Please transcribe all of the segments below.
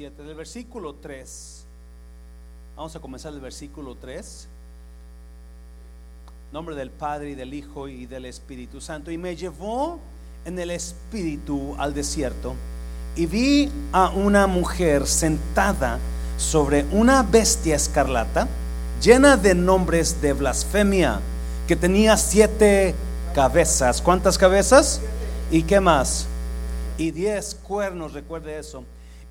17, del versículo 3. Vamos a comenzar el versículo 3. Nombre del Padre y del Hijo y del Espíritu Santo. Y me llevó en el Espíritu al desierto y vi a una mujer sentada sobre una bestia escarlata llena de nombres de blasfemia que tenía siete cabezas. ¿Cuántas cabezas? ¿Y qué más? Y diez cuernos, recuerde eso.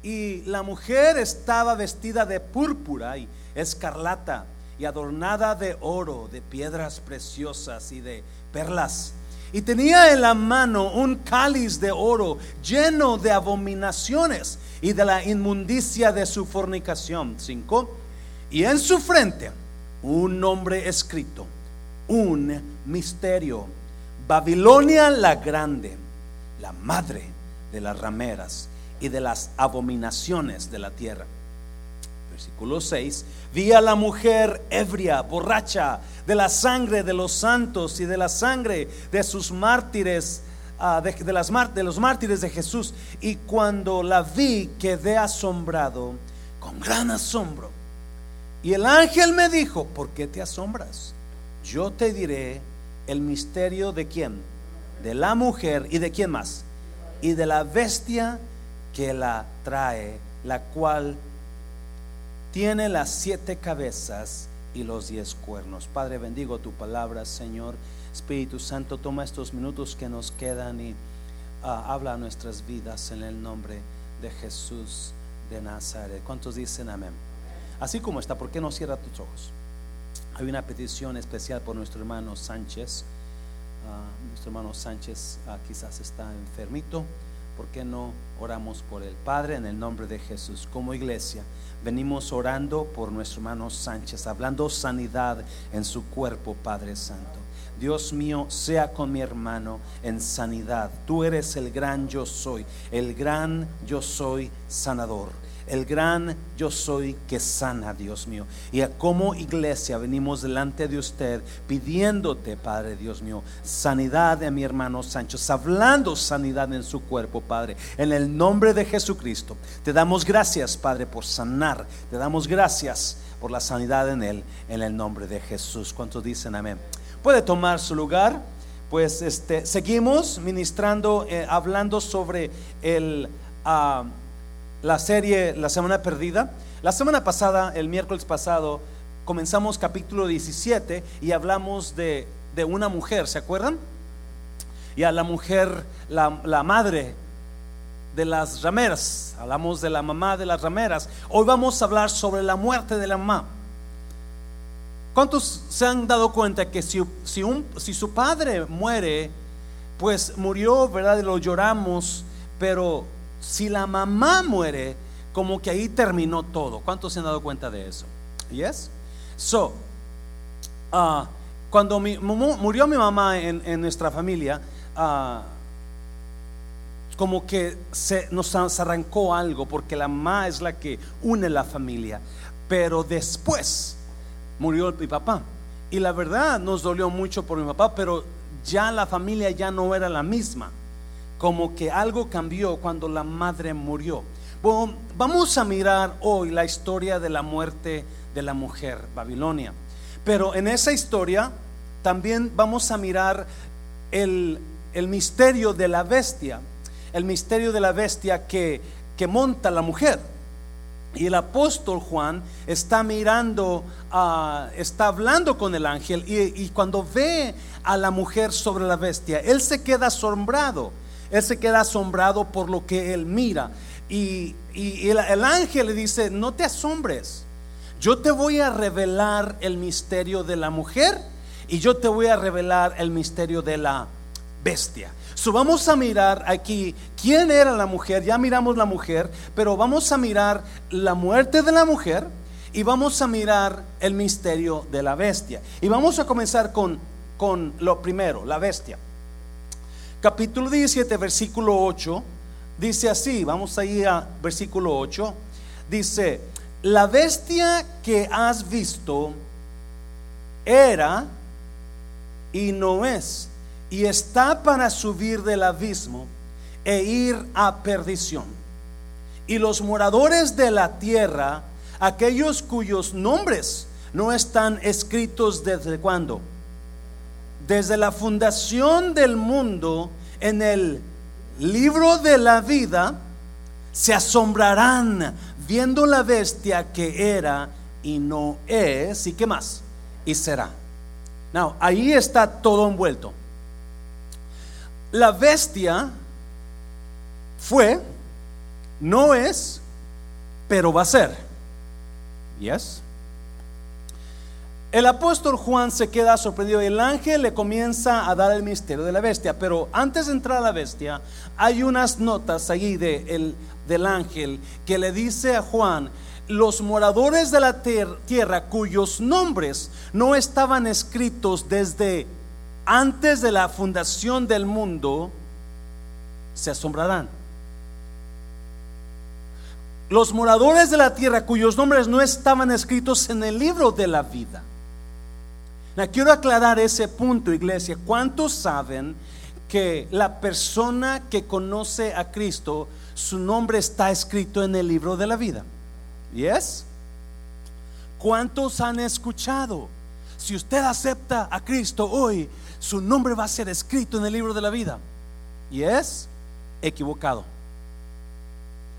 Y la mujer estaba vestida de púrpura y escarlata y adornada de oro, de piedras preciosas y de perlas. Y tenía en la mano un cáliz de oro lleno de abominaciones y de la inmundicia de su fornicación. Cinco. Y en su frente un nombre escrito, un misterio. Babilonia la grande, la madre de las rameras y de las abominaciones de la tierra. Versículo 6. Vi a la mujer ebria, borracha, de la sangre de los santos y de la sangre de sus mártires, ah, de, las, de los mártires de Jesús. Y cuando la vi, quedé asombrado, con gran asombro. Y el ángel me dijo, ¿por qué te asombras? Yo te diré el misterio de quién, de la mujer y de quién más, y de la bestia que la trae, la cual tiene las siete cabezas y los diez cuernos. Padre, bendigo tu palabra, Señor. Espíritu Santo, toma estos minutos que nos quedan y uh, habla a nuestras vidas en el nombre de Jesús de Nazaret. ¿Cuántos dicen amén? Así como está, ¿por qué no cierra tus ojos? Hay una petición especial por nuestro hermano Sánchez. Uh, nuestro hermano Sánchez uh, quizás está enfermito. ¿Por qué no oramos por el Padre en el nombre de Jesús? Como iglesia, venimos orando por nuestro hermano Sánchez, hablando sanidad en su cuerpo, Padre Santo. Dios mío, sea con mi hermano en sanidad. Tú eres el gran yo soy, el gran yo soy sanador el gran yo soy que sana, Dios mío. Y como iglesia venimos delante de usted pidiéndote, Padre Dios mío, sanidad de mi hermano Sánchez, hablando sanidad en su cuerpo, Padre, en el nombre de Jesucristo. Te damos gracias, Padre, por sanar. Te damos gracias por la sanidad en él, en el nombre de Jesús. ¿Cuántos dicen amén? Puede tomar su lugar. Pues este, seguimos ministrando, eh, hablando sobre el... Uh, la serie La Semana Perdida. La semana pasada, el miércoles pasado, comenzamos capítulo 17 y hablamos de, de una mujer, ¿se acuerdan? Y a la mujer, la, la madre de las rameras, hablamos de la mamá de las rameras. Hoy vamos a hablar sobre la muerte de la mamá. ¿Cuántos se han dado cuenta que si, si, un, si su padre muere, pues murió, ¿verdad? Y lo lloramos, pero si la mamá muere, como que ahí terminó todo. ¿Cuántos se han dado cuenta de eso? Yes? So, uh, cuando murió mi mamá en, nuestra familia, uh, como que se, nos arrancó algo, porque la mamá es la que une la familia. Pero después murió mi papá. Y la verdad nos dolió mucho por mi papá, pero ya la familia ya no era la misma como que algo cambió cuando la madre murió. Vamos a mirar hoy la historia de la muerte de la mujer, Babilonia. Pero en esa historia también vamos a mirar el, el misterio de la bestia, el misterio de la bestia que, que monta la mujer. Y el apóstol Juan está mirando, uh, está hablando con el ángel y, cuando ve a la mujer sobre la bestia, él se queda asombrado. Él se queda asombrado por lo que él mira. Y, el, el ángel le dice, no te asombres, yo te voy a revelar el misterio de la mujer y yo te voy a revelar el misterio de la bestia. So, vamos a mirar aquí quién era la mujer, ya miramos la mujer, pero vamos a mirar la muerte de la mujer y vamos a mirar el misterio de la bestia. Y vamos a comenzar con lo primero, la bestia capítulo 17, versículo 8, dice así, vamos a ir a versículo 8, dice, la bestia que has visto era y no es, y está para subir del abismo e ir a perdición. y los moradores de la tierra, aquellos cuyos nombres no están escritos desde cuándo? Desde la fundación del mundo en el libro de la vida, se asombrarán viendo la bestia que era y no es, y qué más, y será. Now, ahí está todo envuelto. La bestia fue, no es, pero va a ser. Yes. El apóstol Juan se queda sorprendido y el ángel le comienza a dar el misterio de la bestia. Pero antes de entrar a la bestia, hay unas notas allí de del ángel que le dice a Juan, los moradores de la tierra cuyos nombres no estaban escritos desde antes de la fundación del mundo, se asombrarán. Los moradores de la tierra cuyos nombres no estaban escritos en el libro de la vida. Quiero aclarar ese punto, iglesia. ¿Cuántos saben que la persona que conoce a Cristo, su nombre está escrito en el libro de la vida? ¿Yes? ¿Cuántos han escuchado? Si usted acepta a Cristo hoy, su nombre va a ser escrito en el libro de la vida. ¿Yes? Equivocado.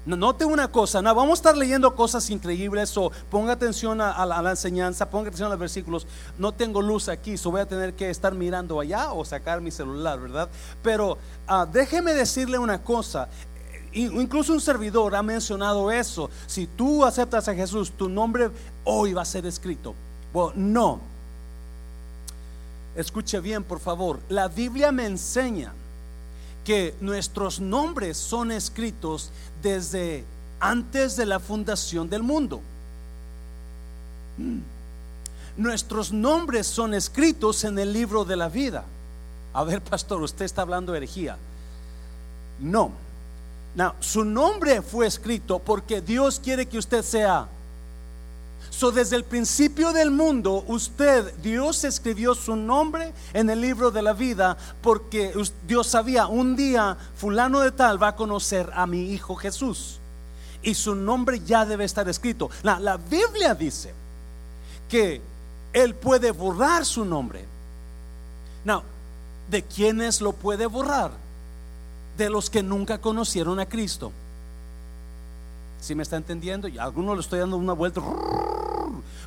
No, note una cosa, no, vamos a estar leyendo cosas increíbles o ponga atención a, la, enseñanza, ponga atención a los versículos. No tengo luz aquí, so voy a tener que estar mirando allá o sacar mi celular, ¿verdad? Pero ah, déjeme decirle una cosa, Incluso un servidor ha mencionado eso. Si tú aceptas a Jesús, tu nombre hoy va a ser escrito. No. Escuche bien, por favor. La Biblia me enseña que nuestros nombres son escritos desde antes de la fundación del mundo. Mm. Nuestros nombres son escritos en el libro de la vida. A ver, pastor, usted está hablando herejía. No su nombre fue escrito porque Dios quiere que usted sea. So, desde el principio del mundo, usted, Dios escribió su nombre en el libro de la vida porque Dios sabía, un día fulano de tal va a conocer a mi hijo Jesús. Y su nombre ya debe estar escrito. La, la Biblia dice que Él puede borrar su nombre. Now, ¿de quiénes lo puede borrar? de los que nunca conocieron a Cristo. Si me está entendiendo? Y a algunos le estoy dando una vuelta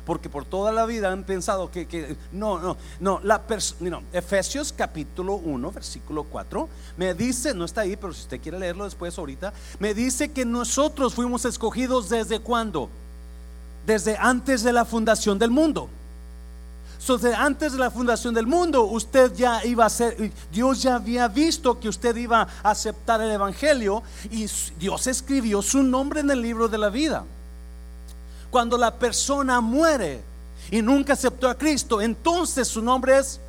porque por toda la vida han pensado que, no, no, no, la no, Efesios capítulo 1, versículo 4, me dice, no está ahí, pero si usted quiere leerlo después ahorita, me dice que nosotros fuimos escogidos desde cuándo? Desde antes de la fundación del mundo antes de la fundación del mundo, usted ya iba a ser, Dios ya había visto que usted iba a aceptar el Evangelio y Dios escribió su nombre en el libro de la vida. Cuando la persona muere y nunca aceptó a Cristo, entonces su nombre es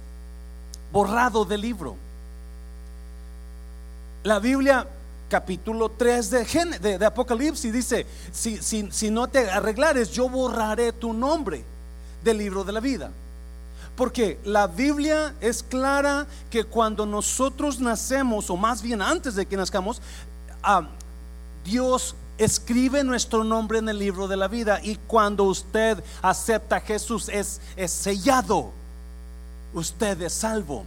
borrado del libro. La Biblia capítulo 3 de, de, Apocalipsis dice, si, si no te arreglares, yo borraré tu nombre del libro de la vida. Porque la Biblia es clara que cuando nosotros nacemos, o más bien antes de que nazcamos, ah, Dios escribe nuestro nombre en el libro de la vida y cuando usted acepta a Jesús es, es sellado. Usted es salvo.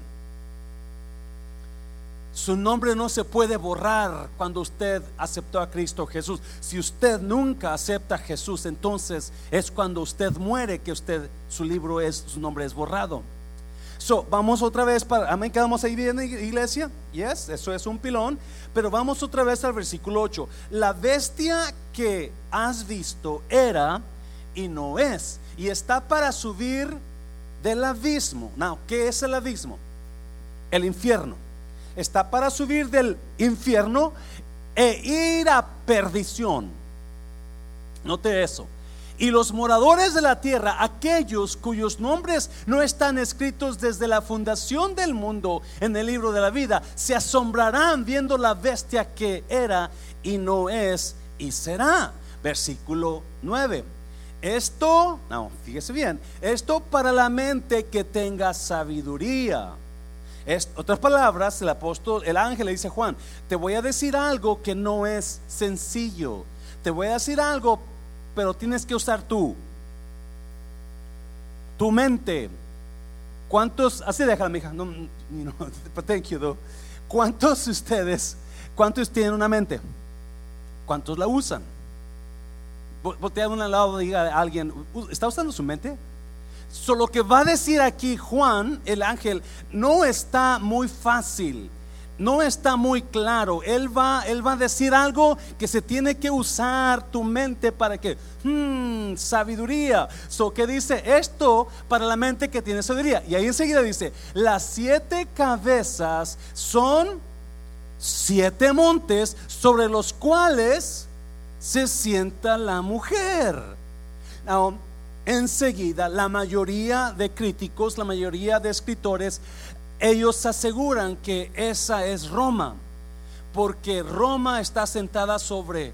Su nombre no se puede borrar cuando usted aceptó a Cristo Jesús. Si usted nunca acepta a Jesús, entonces es cuando usted muere que usted su libro es su nombre es borrado. So, vamos otra vez para amén, quedamos ahí bien iglesia. Yes, eso es un pilón, pero vamos otra vez al versículo 8. La bestia que has visto era y no es y está para subir del abismo. Now, ¿qué es el abismo? El infierno está para subir del infierno e ir a perdición. Note eso. Y los moradores de la tierra, aquellos cuyos nombres no están escritos desde la fundación del mundo en el libro de la vida, se asombrarán viendo la bestia que era y no es y será. Versículo 9. Esto, no, fíjese bien, esto para la mente que tenga sabiduría otras palabras, el apóstol, el ángel le dice a Juan, te voy a decir algo que no es sencillo. te voy a decir algo, pero tienes que usar tú. Tu mente. ¿Cuántos? Así déjala, mija. No, no, thank you, though. ¿Cuántos de ustedes, cuántos tienen una mente? ¿Cuántos la usan? Voltea a un lado y diga a alguien, ¿está usando su mente? Solo que va a decir aquí Juan, el ángel, no está muy fácil no está muy claro. Él va, él va a decir algo que se tiene que usar tu mente para que, hmm, sabiduría. So que dice esto para la mente que tiene sabiduría. Y ahí enseguida dice, las siete cabezas son siete montes sobre los cuales se sienta la mujer. enseguida, la mayoría de críticos, la mayoría de escritores ellos aseguran que esa es Roma, porque Roma está sentada sobre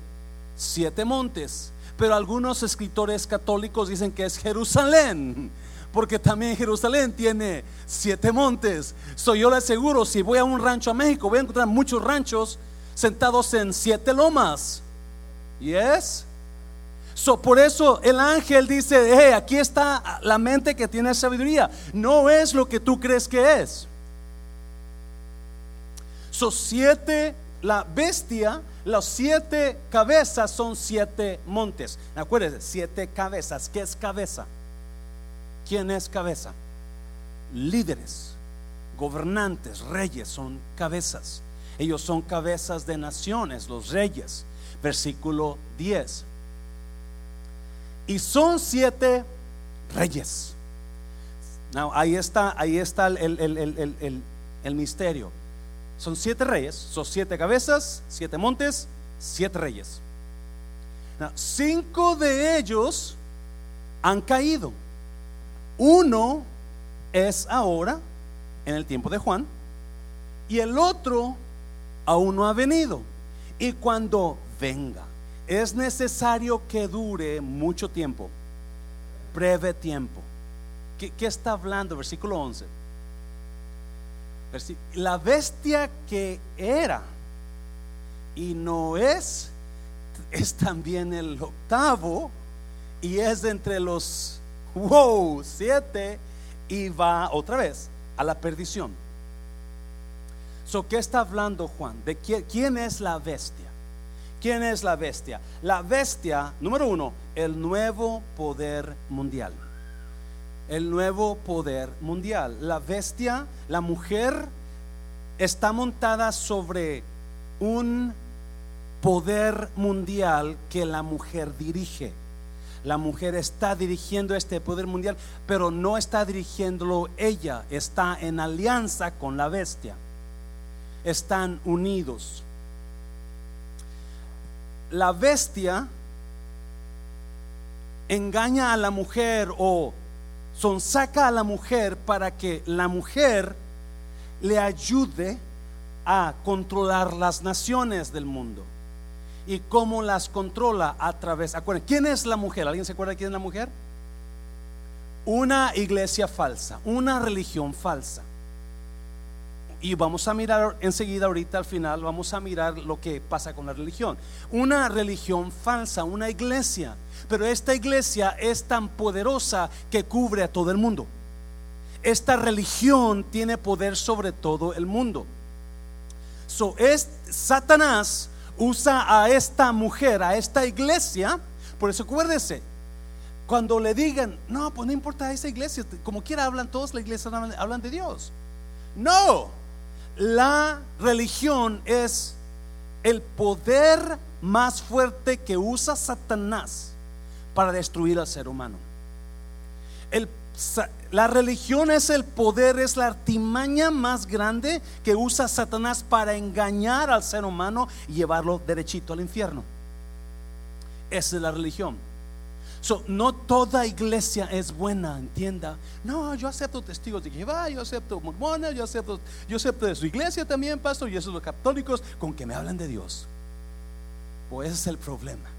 siete montes, pero algunos escritores católicos dicen que es Jerusalén, porque también Jerusalén tiene siete montes. So yo le aseguro, si voy a un rancho a México, voy a encontrar muchos ranchos sentados en siete lomas. ¿Yes? So, por eso el ángel dice, hey, aquí está la mente que tiene sabiduría. No es lo que tú crees que es. Son siete, la bestia, las siete cabezas son siete montes. Acuérdense, siete cabezas. ¿Qué es cabeza? ¿Quién es cabeza? Líderes, gobernantes, reyes son cabezas. Ellos son cabezas de naciones, los reyes. Versículo 10. Y son siete reyes. ahí está, ahí está el, el misterio. Son siete reyes, son siete cabezas, siete montes, siete reyes. cinco de ellos han caído. Uno es ahora, en el tiempo de Juan, y el otro aún no ha venido. Y cuando venga, es necesario que dure mucho tiempo, breve tiempo. ¿Qué, qué está hablando? Versículo 11 la bestia que era y no es, es también el octavo y es entre los, wow, siete y va otra vez a la perdición. So, ¿Qué está hablando Juan? ¿De quién, quién es la bestia? ¿Quién es la bestia? La bestia, número uno, el nuevo poder mundial el nuevo poder mundial. La bestia, la mujer, está montada sobre un poder mundial que la mujer dirige. La mujer está dirigiendo este poder mundial, pero no está dirigiéndolo ella, está en alianza con la bestia. Están unidos. La bestia engaña a la mujer o son saca a la mujer para que la mujer le ayude a controlar las naciones del mundo. ¿Y cómo las controla? A través, acuérdense, ¿quién es la mujer? ¿Alguien se acuerda de quién es la mujer? Una iglesia falsa, una religión falsa. Y vamos a mirar enseguida, ahorita al final, vamos a mirar lo que pasa con la religión. Una religión falsa, una iglesia pero esta iglesia es tan poderosa que cubre a todo el mundo. Esta religión tiene poder sobre todo el mundo. So, es, Satanás usa a esta mujer, a esta iglesia. Por eso acuérdese, cuando le digan, no, pues no importa esa iglesia, como quiera hablan todos, la iglesia hablan de Dios. No, la religión es el poder más fuerte que usa Satanás para destruir al ser humano. la religión es el poder, es la artimaña más grande que usa Satanás para engañar al ser humano y llevarlo derechito al infierno. Esa es la religión. no toda iglesia es buena, entienda. No, yo acepto testigos de Jehová, yo acepto mormones, yo acepto, yo acepto de su iglesia también, pastor, y esos los católicos con que me hablan de Dios. Pues ese es el problema.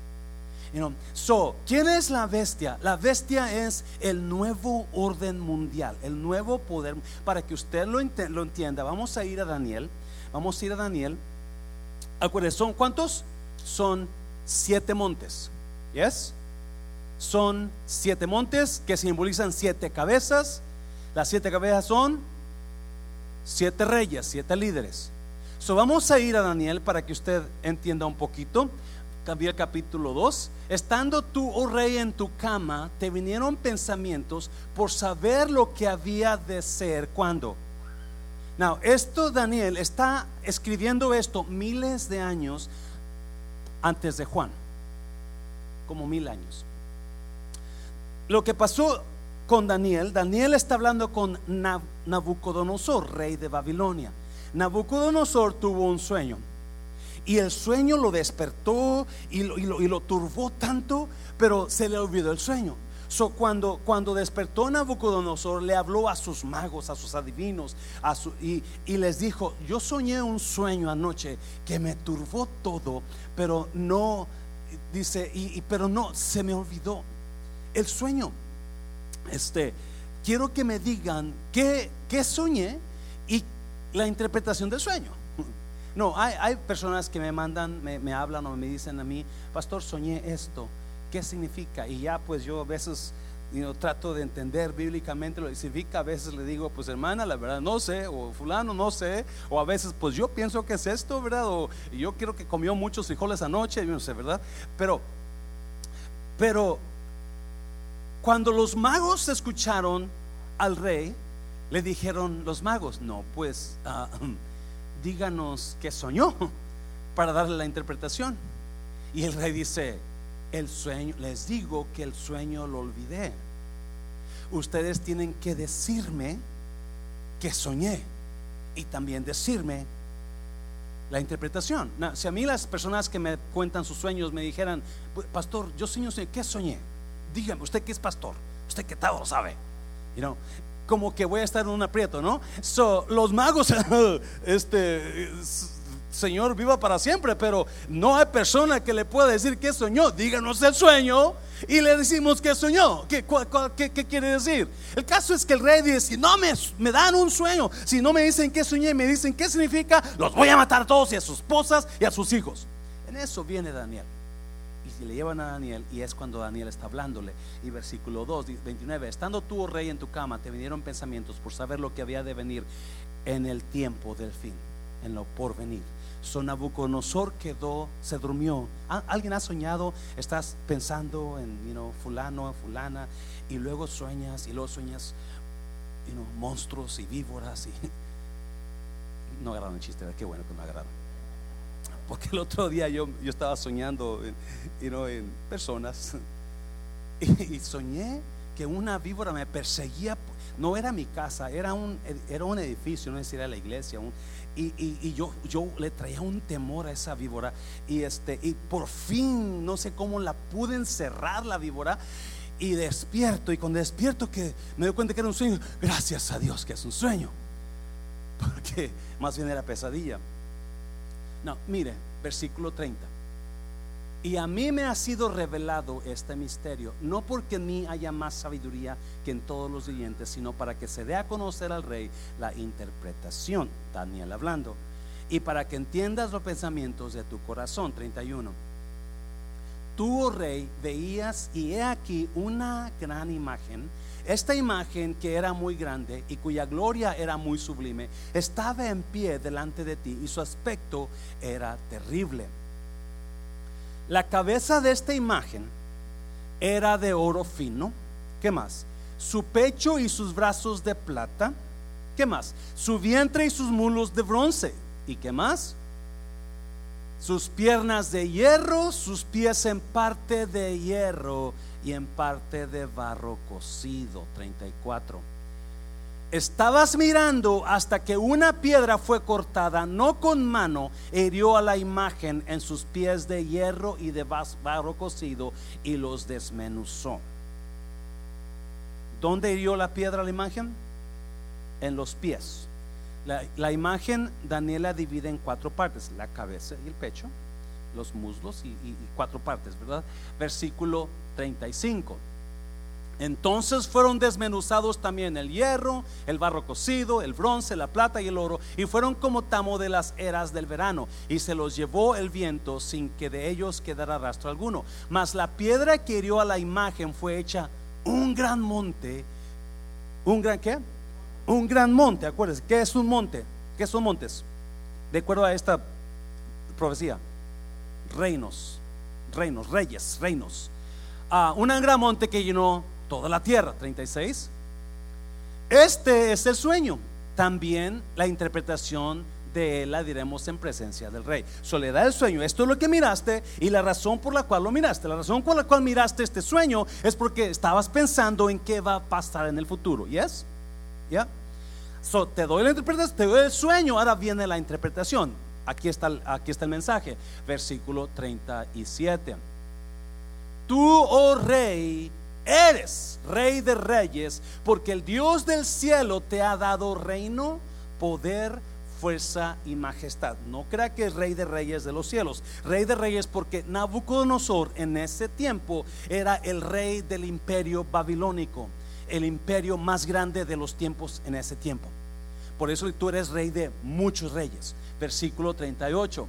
So, ¿quién es la bestia? La bestia es el nuevo orden mundial, el nuevo poder. Para que usted lo, lo entienda, vamos a ir a Daniel. Vamos a ir a Daniel. Acuérdense, ¿son cuántos? Son siete montes. ¿Yes? Son siete montes que simbolizan siete cabezas. Las siete cabezas son siete reyes, siete líderes. So vamos a ir a Daniel para que usted entienda un poquito. Cambié capítulo 2. Estando tú, oh rey, en tu cama, te vinieron pensamientos por saber lo que había de ser. ¿Cuándo? Now, esto Daniel está escribiendo esto miles de años antes de Juan, como mil años. Lo que pasó con Daniel, Daniel está hablando con Nabucodonosor, rey de Babilonia. Nabucodonosor tuvo un sueño y el sueño lo despertó y lo, y lo turbó tanto, pero se le olvidó el sueño. So, cuando, cuando despertó Nabucodonosor, le habló a sus magos, a sus adivinos, a su, y, y, les dijo: Yo soñé un sueño anoche que me turbó todo, pero no, dice, y, pero no, se me olvidó el sueño. Este, quiero que me digan qué, qué soñé y la interpretación del sueño. No, hay, hay personas que me mandan, me, me hablan o me dicen a mí, pastor, soñé esto qué significa. Y ya pues yo a veces trato de entender bíblicamente lo que significa. A veces le digo, pues hermana, la verdad no sé, o fulano no sé, o a veces pues yo pienso que es esto, ¿verdad? O yo quiero que comió muchos frijoles anoche, yo no sé, ¿verdad? Pero, pero cuando los magos escucharon al rey, le dijeron los magos, no, pues ah, díganos qué soñó para darle la interpretación. Y el rey dice, el sueño, les digo que el sueño lo olvidé. Ustedes tienen que decirme que soñé y también decirme la interpretación. si a mí las personas que me cuentan sus sueños me dijeran, pastor, yo sueño, ¿qué soñé? Dígame, usted que es pastor, usted que todo sabe. You know, como que voy a estar en un aprieto, ¿no? So, los magos, este Señor viva para siempre, pero no hay persona que le pueda decir que soñó. Díganos el sueño y le decimos que soñó. ¿Qué, quiere decir? El caso es que el rey dice, si no me, dan un sueño, si no me dicen qué soñé y me dicen qué significa, los voy a matar a todos y a sus esposas y a sus hijos. En eso viene Daniel. Y le llevan a Daniel y es cuando Daniel está hablándole. Y versículo 2, 29, estando tú, oh rey, en tu cama, te vinieron pensamientos por saber lo que había de venir en el tiempo del fin, en lo por venir So Nabucodonosor quedó, se durmió. ¿Alguien ha soñado? Estás pensando en you know, fulano, fulana, y luego sueñas, y luego sueñas you know, monstruos y víboras. Y... No agarraron el chiste, qué bueno que no agarraron. Porque el otro día yo, yo estaba soñando you know, en personas y, soñé que una víbora me perseguía. No era mi casa, era un, era un edificio, no decir era la iglesia. Un, y, yo, yo le traía un temor a esa víbora y, este, y por fin no sé cómo la pude encerrar la víbora y despierto y cuando despierto que me doy cuenta que era un sueño, gracias a Dios que es un sueño, porque más bien era pesadilla. No, mire, versículo 30. Y a mí me ha sido revelado este misterio, no porque en mí haya más sabiduría que en todos los siguientes, sino para que se dé a conocer al rey la interpretación, Daniel hablando, y para que entiendas los pensamientos de tu corazón, 31. Tú, oh rey, veías y he aquí una gran imagen. Esta imagen que era muy grande y cuya gloria era muy sublime, estaba en pie delante de ti y su aspecto era terrible la cabeza de esta imagen era de oro fino. ¿Qué más? Su pecho y sus brazos de plata. ¿Qué más? Su vientre y sus mulos de bronce. ¿Y qué más? Sus piernas de hierro, sus pies en parte de hierro y en parte de barro cocido. 34 Estabas mirando hasta que una piedra fue cortada, no con mano, hirió a la imagen en sus pies de hierro y de barro cocido y los desmenuzó. ¿Dónde hirió la piedra a la imagen? En los pies. La, imagen Daniela divide en cuatro partes, la cabeza y el pecho, los muslos y, y cuatro partes, ¿verdad? Versículo 35. Entonces fueron desmenuzados también el hierro, el barro cocido, el bronce, la plata y el oro, y fueron como tamo de las eras del verano, y se los llevó el viento sin que de ellos quedara rastro alguno. Mas la piedra que hirió a la imagen fue hecha un gran monte, un gran qué? Un gran monte, acuérdense, ¿qué es un monte? ¿Qué son montes? De acuerdo a esta profecía, reinos, reinos, reyes, reinos. Ah, un gran monte que llenó toda la tierra. 36. Este es el sueño. También la interpretación de él la diremos en presencia del rey. Soledad el sueño. Esto es lo que miraste y la razón por la cual lo miraste. La razón por la cual miraste este sueño es porque estabas pensando en qué va a pasar en el futuro. ¿Yes? ¿Ya? So, te doy la interpretación, te doy el sueño, ahora viene la interpretación. Aquí está, aquí está el mensaje, versículo 37. Tú, oh rey, Eres rey de reyes porque el Dios del cielo te ha dado reino, poder, fuerza y majestad. No crea que es rey de reyes de los cielos. Rey de reyes porque Nabucodonosor en ese tiempo era el rey del imperio babilónico, el imperio más grande de los tiempos en ese tiempo. Por eso tú eres rey de muchos reyes. Versículo 38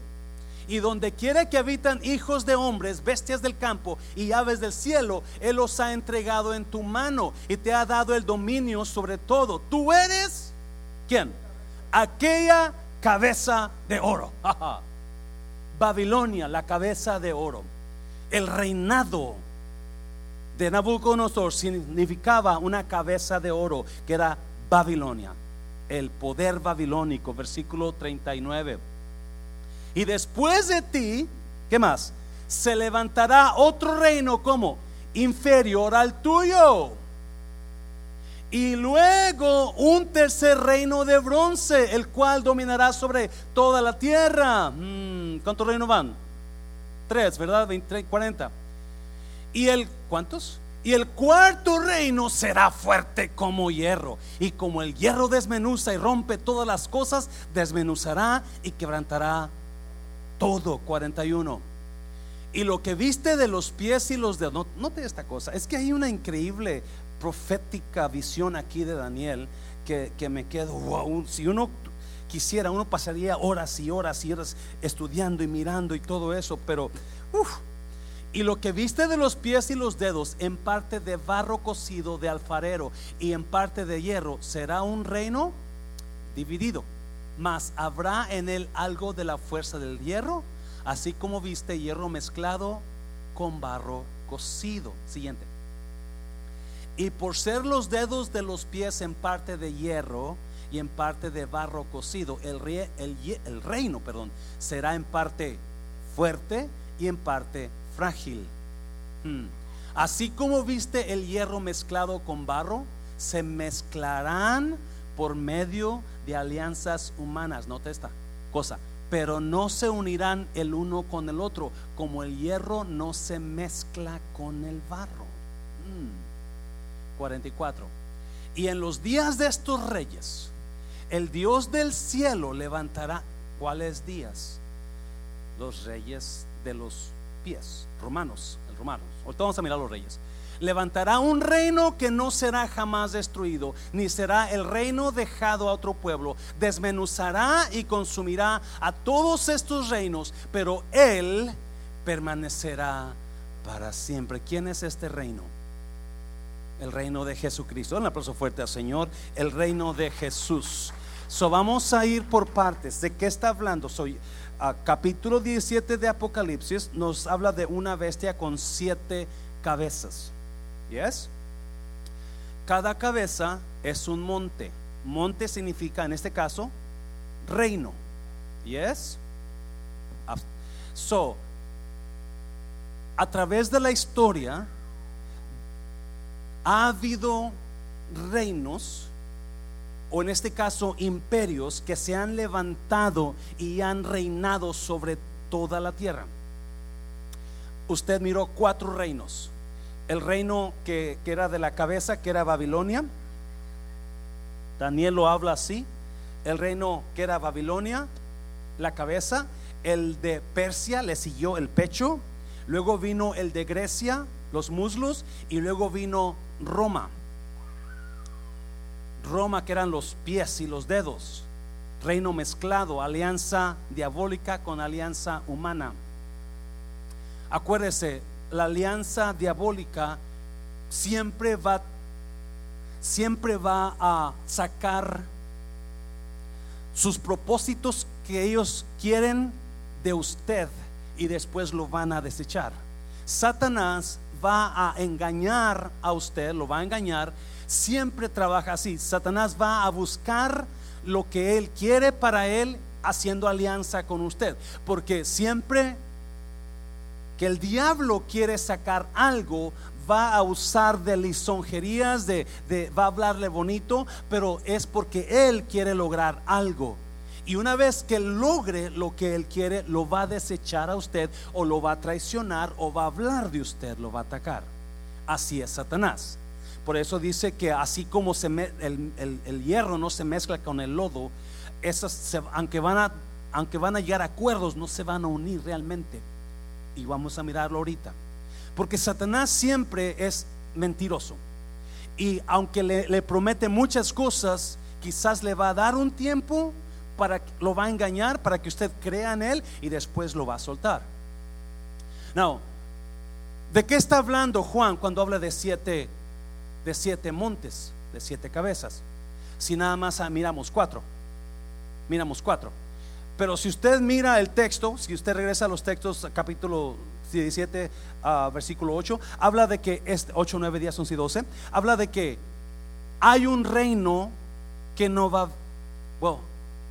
y donde quiera que habitan hijos de hombres, bestias del campo y aves del cielo, Él los ha entregado en tu mano y te ha dado el dominio sobre todo. Tú eres, ¿quién? Aquella cabeza de oro. Babilonia, la cabeza de oro. El reinado de Nabucodonosor significaba una cabeza de oro que era Babilonia. El poder babilónico, versículo 39. Y después de ti, ¿qué más? Se levantará otro reino como inferior al tuyo. Y luego un tercer reino de bronce, el cual dominará sobre toda la tierra. Mm, ¿Cuántos reinos van? Tres, ¿verdad? 20, 40. Y el, ¿cuántos? Y el cuarto reino será fuerte como hierro. Y como el hierro desmenuza y rompe todas las cosas, desmenuzará y quebrantará todo 41. Y lo que viste de los pies y los dedos, note esta cosa, es que hay una increíble profética visión aquí de Daniel que, me quedo, wow, si uno quisiera, uno pasaría horas y horas y horas estudiando y mirando y todo eso, pero, uff, y lo que viste de los pies y los dedos, en parte de barro cocido de alfarero y en parte de hierro, será un reino dividido mas habrá en él algo de la fuerza del hierro, así como viste hierro mezclado con barro cocido. Siguiente. Y por ser los dedos de los pies en parte de hierro y en parte de barro cocido, el, el reino, perdón, será en parte fuerte y en parte frágil. Hmm. Así como viste el hierro mezclado con barro, se mezclarán por medio de alianzas humanas. Nota esta cosa. Pero no se unirán el uno con el otro, como el hierro no se mezcla con el barro. 44. Mm. Y en los días de estos reyes, el Dios del cielo levantará, ¿cuáles días? Los reyes de los pies, romanos, el romanos. Ahorita vamos a mirar los reyes levantará un reino que no será jamás destruido, ni será el reino dejado a otro pueblo. Desmenuzará y consumirá a todos estos reinos, pero él permanecerá para siempre. ¿Quién es este reino? El reino de Jesucristo. Un aplauso fuerte al Señor. El reino de Jesús. So, vamos a ir por partes. ¿De qué está hablando? Soy capítulo 17 de Apocalipsis nos habla de una bestia con siete cabezas. Yes. Cada cabeza es un monte. Monte significa, en este caso, reino. Yes. So, a través de la historia ha habido reinos, o en este caso imperios, que se han levantado y han reinado sobre toda la tierra. Usted miró cuatro reinos el reino que, era de la cabeza, que era Babilonia. Daniel lo habla así. El reino que era Babilonia, la cabeza. El de Persia le siguió el pecho. Luego vino el de Grecia, los muslos, y luego vino Roma. Roma que eran los pies y los dedos. Reino mezclado, alianza diabólica con alianza humana. Acuérdese, la alianza diabólica siempre va siempre va a sacar sus propósitos que ellos quieren de usted y después lo van a desechar. Satanás va a engañar a usted, lo va a engañar, siempre trabaja así. Satanás va a buscar lo que él quiere para él haciendo alianza con usted, porque siempre que el diablo quiere sacar algo, va a usar de lisonjerías, de, va a hablarle bonito, pero es porque él quiere lograr algo. Y una vez que logre lo que él quiere, lo va a desechar a usted o lo va a traicionar o va a hablar de usted, lo va a atacar. Así es Satanás. Por eso dice que así como se el, hierro no se mezcla con el lodo, esas aunque, van a, aunque van a llegar a acuerdos, no se van a unir realmente. Y vamos a mirarlo ahorita. Porque Satanás siempre es mentiroso. Y aunque le, promete muchas cosas, quizás le va a dar un tiempo para lo va a engañar para que usted crea en él y después lo va a soltar. Now, ¿de qué está hablando Juan cuando habla de siete de siete montes, de siete cabezas? Si nada más miramos cuatro. Miramos cuatro. Pero si usted mira el texto, si usted regresa a los textos, capítulo 17, uh, versículo 8, habla de que, este, 8, 9, 10, 11 y 12, habla de que hay un reino que no va, bueno,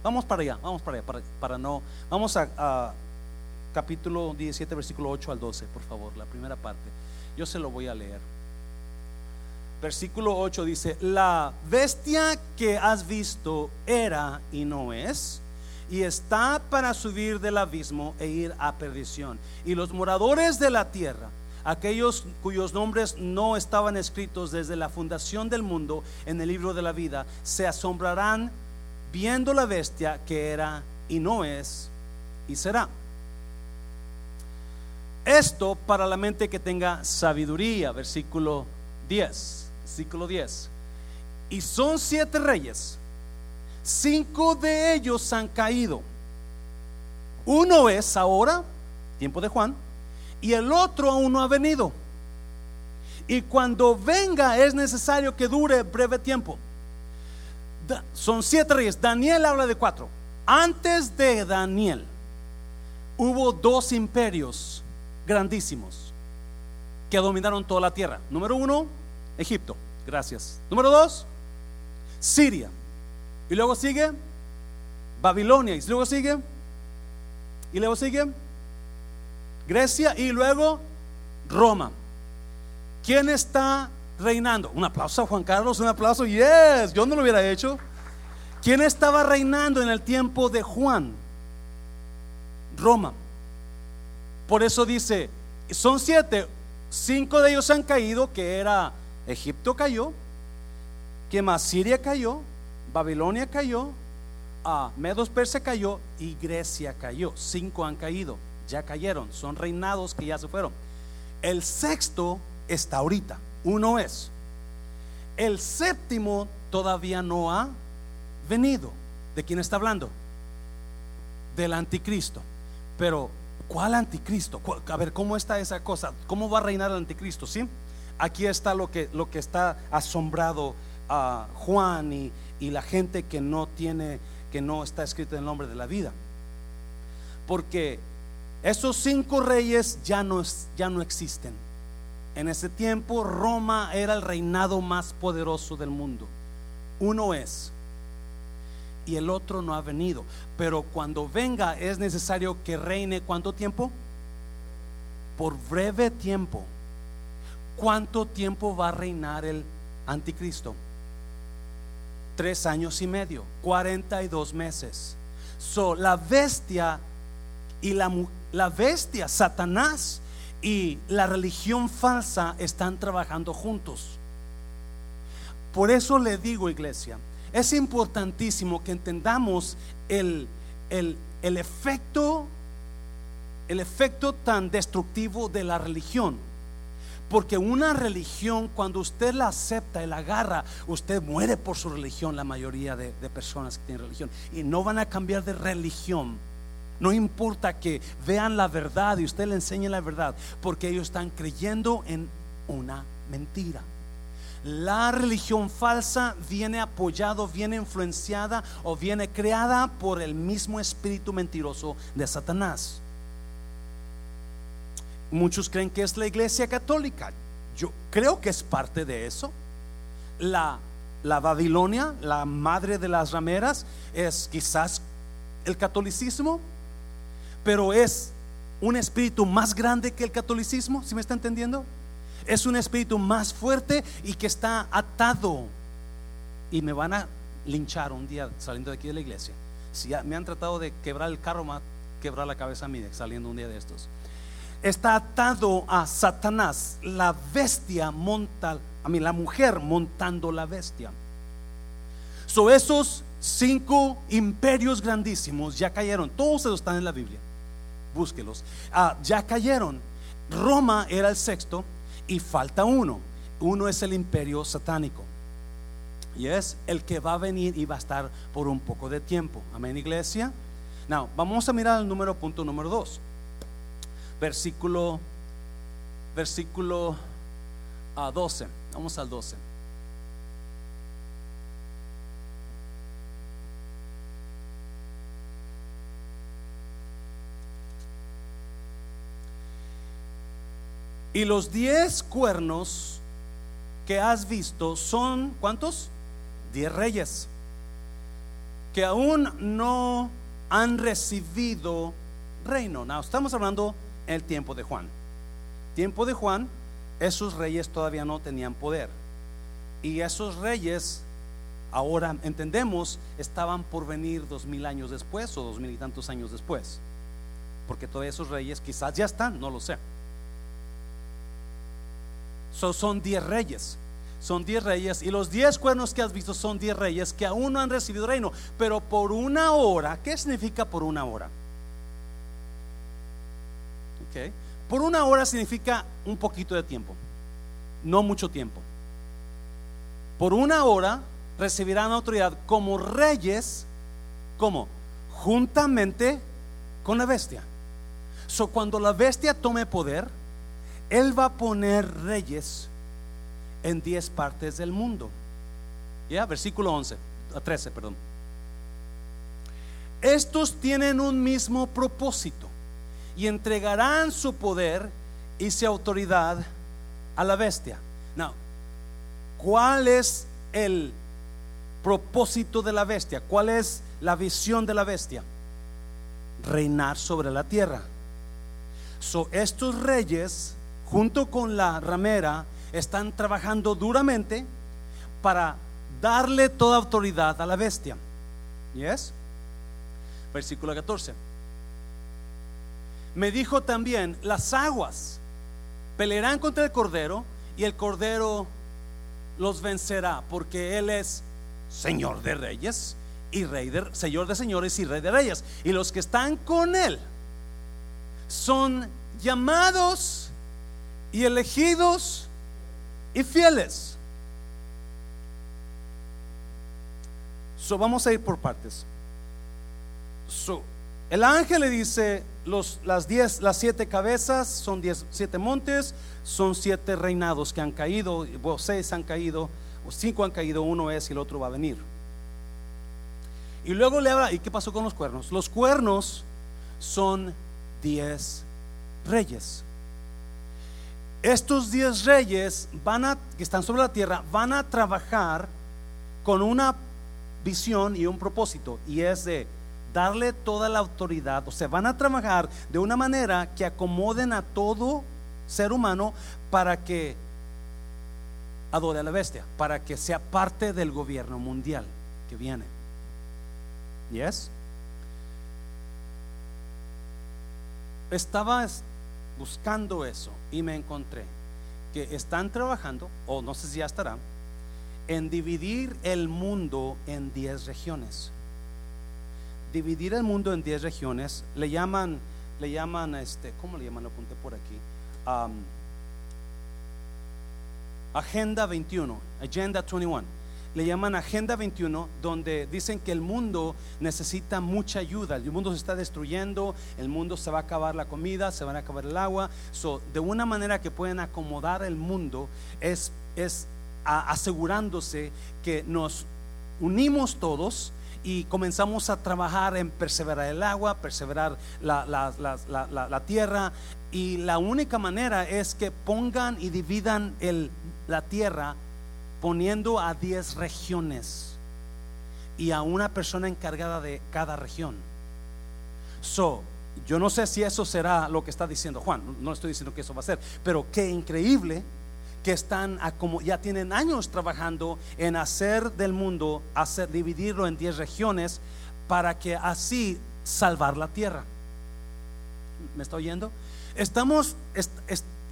vamos para allá, vamos para allá, para, para no, vamos a, a, capítulo 17, versículo 8 al 12, por favor, la primera parte. Yo se lo voy a leer. Versículo 8 dice, la bestia que has visto era y no es y está para subir del abismo e ir a perdición. Y los moradores de la tierra, aquellos cuyos nombres no estaban escritos desde la fundación del mundo en el libro de la vida, se asombrarán viendo la bestia que era y no es y será. Esto para la mente que tenga sabiduría, versículo 10, versículo 10. Y son siete reyes Cinco de ellos han caído. Uno es ahora, tiempo de Juan, y el otro aún no ha venido. Y cuando venga es necesario que dure breve tiempo. son siete reyes. Daniel habla de cuatro. Antes de Daniel hubo dos imperios grandísimos que dominaron toda la tierra. Número uno, Egipto. Gracias. Número dos, Siria. Y luego sigue Babilonia. Y luego sigue. Y luego sigue Grecia. Y luego Roma. ¿Quién está reinando? Un aplauso a Juan Carlos. Un aplauso. Yes. Yo no lo hubiera hecho. ¿Quién estaba reinando en el tiempo de Juan? Roma. Por eso dice, son siete, cinco de ellos han caído, que era Egipto cayó, que más Siria cayó, Babilonia cayó, Medos Persia cayó y Grecia cayó. Cinco han caído, ya cayeron, son reinados que ya se fueron. El sexto está ahorita, uno es. El séptimo todavía no ha venido. ¿De quién está hablando? Del anticristo. Pero, ¿cuál anticristo? A ver, ¿cómo está esa cosa? ¿Cómo va a reinar el anticristo? ¿Sí? Aquí está lo que, lo que está asombrado a Juan y, y la gente que no tiene, que no está escrito el nombre de la vida. Porque esos cinco reyes ya no, ya no existen. En ese tiempo Roma era el reinado más poderoso del mundo. Uno es y el otro no ha venido. Pero cuando venga es necesario que reine cuánto tiempo? Por breve tiempo. ¿Cuánto tiempo va a reinar el anticristo? Tres años y medio, 42 meses. So, la bestia y la, la bestia, Satanás y la religión falsa están trabajando juntos. Por eso le digo, iglesia, es importantísimo que entendamos el, el, el efecto, el efecto tan destructivo de la religión. Porque una religión, cuando usted la acepta y la agarra, usted muere por su religión, la mayoría de, personas que tienen religión. Y no van a cambiar de religión. No importa que vean la verdad y usted le enseñe la verdad, porque ellos están creyendo en una mentira. La religión falsa viene apoyado, viene influenciada o viene creada por el mismo espíritu mentiroso de Satanás. Muchos creen que es la iglesia católica. Yo creo que es parte de eso. La, la Babilonia, la madre de las rameras, es quizás el catolicismo, pero es un espíritu más grande que el catolicismo, ¿si me está entendiendo? Es un espíritu más fuerte y que está atado. Y me van a linchar un día saliendo de aquí de la iglesia. Si me han tratado de quebrar el carro, me quebrar la cabeza a saliendo un día de estos. Está atado a Satanás. La bestia monta, a mí la mujer montando la bestia. So esos cinco imperios grandísimos ya cayeron. Todos ellos están en la Biblia. Búsquelos. Ah, ya cayeron. Roma era el sexto y falta uno. Uno es el imperio satánico. Y es el que va a venir y va a estar por un poco de tiempo. Amén, iglesia. Now, vamos a mirar el número punto número dos. Versículo, versículo 12. Ah, vamos al 12. Y los diez cuernos que has visto son, ¿cuántos? Diez reyes que aún no han recibido reino. No, estamos hablando el tiempo de Juan. Tiempo de Juan, esos reyes todavía no tenían poder. Y esos reyes, ahora entendemos, estaban por venir dos mil años después o dos mil y tantos años después. Porque todos esos reyes quizás ya están, no lo sé son diez reyes. Son diez reyes y los diez cuernos que has visto son diez reyes que aún no han recibido reino, pero por una hora. ¿Qué significa por una hora? Por una hora significa un poquito de tiempo, no mucho tiempo. Por una hora recibirán autoridad como reyes, como juntamente con la bestia. So, cuando la bestia tome poder, él va a poner reyes en 10 partes del mundo. Ya, versículo 11, 13, perdón. Estos tienen un mismo propósito y entregarán su poder y su autoridad a la bestia. Now, ¿cuál es el propósito de la bestia? ¿Cuál es la visión de la bestia? Reinar sobre la tierra. So, estos reyes junto con la ramera, están trabajando duramente para darle toda autoridad a la bestia. ¿Yes? Versículo 14. Me dijo también, las aguas pelearán contra el cordero y el cordero los vencerá, porque él es Señor de reyes y rey de Señor de señores y rey de reyes. Y los que están con él son llamados y elegidos y fieles. So, vamos a ir por partes. So, el ángel le dice las siete cabezas son diez, siete montes, son siete reinados que han caído, bueno, seis han caído, o cinco han caído, uno es y el otro va a venir. Y luego le habla, ¿y qué pasó con los cuernos? Los cuernos son diez reyes estos diez reyes van a, que están sobre la tierra van a trabajar con una visión y un propósito, y es de darle toda la autoridad, o sea, van a trabajar de una manera que acomoden a todo ser humano para que adore a la bestia, para que sea parte del gobierno mundial que viene. ¿Yes? Estaba buscando eso y me encontré que están trabajando, o no sé si ya estarán, en dividir el mundo en 10 regiones. Dividir el mundo en 10 regiones, le llaman, le llaman, este, ¿cómo le llaman? Lo apunté por aquí. Agenda 21, Agenda 21. Le llaman Agenda 21, donde dicen que el mundo necesita mucha ayuda. El mundo se está destruyendo, el mundo se va a acabar la comida, se va a acabar el agua. So, de una manera que pueden acomodar el mundo es, es asegurándose que nos unimos todos y comenzamos a trabajar en perseverar el agua, perseverar la, la, tierra. Y la única manera es que pongan y dividan el, la tierra poniendo a 10 regiones y a una persona encargada de cada región. So, yo no sé si eso será lo que está diciendo Juan, no estoy diciendo que eso va a ser, pero qué increíble que están ya tienen años trabajando en hacer del mundo, hacer dividirlo en 10 regiones para que así salvar la tierra. ¿Me está oyendo? Estamos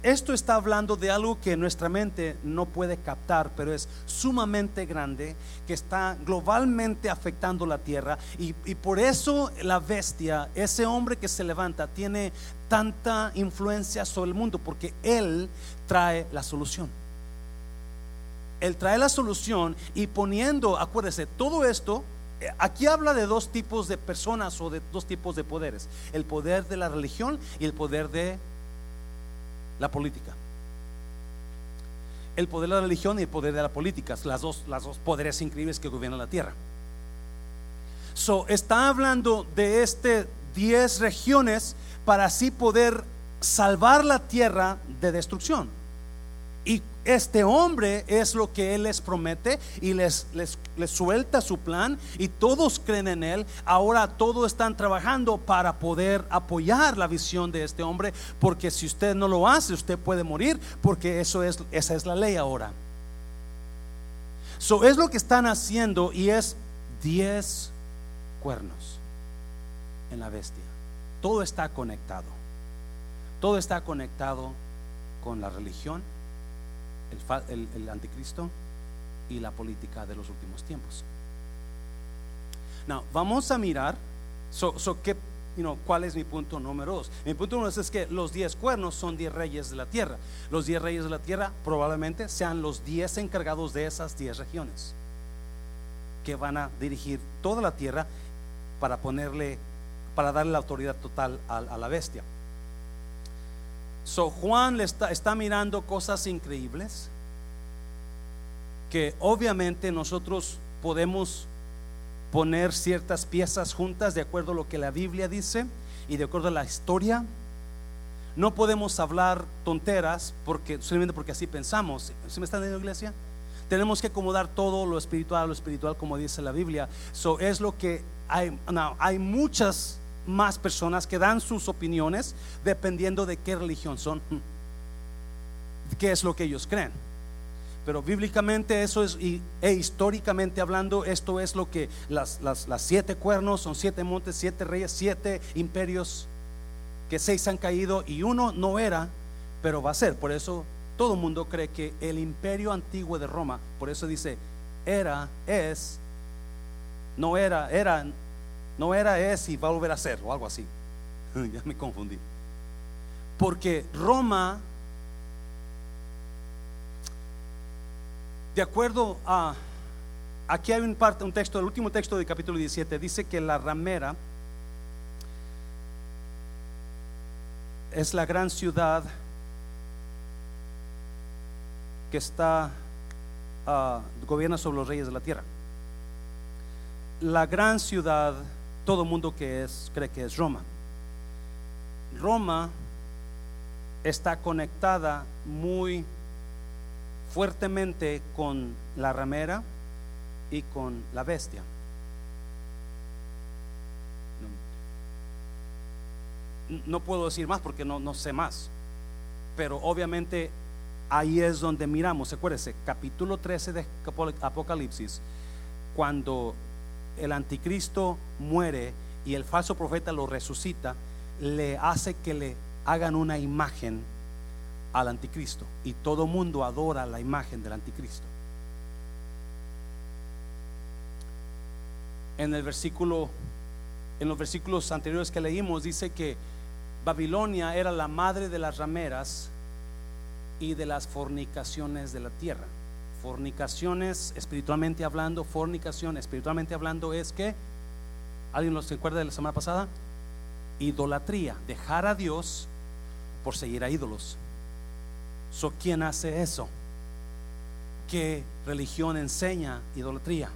esto está hablando de algo que nuestra mente no puede captar, pero es sumamente grande, que está globalmente afectando la tierra. Y, por eso la bestia, ese hombre que se levanta, tiene tanta influencia sobre el mundo, porque él trae la solución. Él trae la solución y poniendo, acuérdese, todo esto eh, Aquí habla de dos tipos de personas o de dos tipos de poderes. El poder de la religión y el poder de la política. El poder de la religión y el poder de la política, las dos, las dos poderes increíbles que gobiernan la tierra. So, está hablando de este 10 regiones para así poder salvar la tierra de destrucción. Y este hombre es lo que él les promete y les, les, suelta su plan y todos creen en él. Ahora todos están trabajando para poder apoyar la visión de este hombre, porque si usted no lo hace, usted puede morir, porque eso es, esa es la ley ahora. So es lo que están haciendo y es 10 cuernos en la bestia. Todo está conectado. Todo está conectado con la religión el, anticristo y la política de los últimos tiempos. Now, vamos a mirar, so, ¿qué, ¿cuál es mi punto número dos? Mi punto número dos es que los diez cuernos son diez reyes de la tierra. Los diez reyes de la tierra probablemente sean los diez encargados de esas diez regiones que van a dirigir toda la tierra para ponerle, para darle la autoridad total a la bestia. So Juan le está, mirando cosas increíbles que obviamente nosotros podemos poner ciertas piezas juntas de acuerdo a lo que la Biblia dice y de acuerdo a la historia. No podemos hablar tonteras porque solamente porque así pensamos. ¿Se me está la iglesia? Tenemos que acomodar todo lo espiritual, lo espiritual como dice la Biblia. So es lo que hay, hay muchas más personas que dan sus opiniones dependiendo de qué religión son, qué es lo que ellos creen. Pero bíblicamente eso es, y, e históricamente hablando, esto es lo que las, las, siete cuernos son siete montes, siete reyes, siete imperios, que seis han caído y uno no era, pero va a ser. Por eso todo el mundo cree que el imperio antiguo de Roma, por eso dice, era, es, no era, era, no era es y va a volver a ser o algo así. ya me confundí. Porque Roma, de acuerdo a, aquí hay un, parte, un texto, el último texto del capítulo 17, dice que la ramera es la gran ciudad que está, uh, gobierna sobre los reyes de la tierra. La gran ciudad todo el mundo que es cree que es Roma. Roma está conectada muy fuertemente con la ramera y con la bestia. No, puedo decir más porque no, no sé más, pero obviamente ahí es donde miramos. Acuérdese, capítulo 13 de Apocalipsis, cuando el anticristo muere y el falso profeta lo resucita, le hace que le hagan una imagen al anticristo y todo mundo adora la imagen del anticristo. En el versículo en los versículos anteriores que leímos dice que Babilonia era la madre de las rameras y de las fornicaciones de la tierra. Fornicaciones, espiritualmente hablando, fornicación, espiritualmente hablando, es que, ¿alguien los recuerda de la semana pasada? Idolatría, dejar a Dios por seguir a ídolos. So, ¿Quién hace eso? ¿Qué religión enseña idolatría?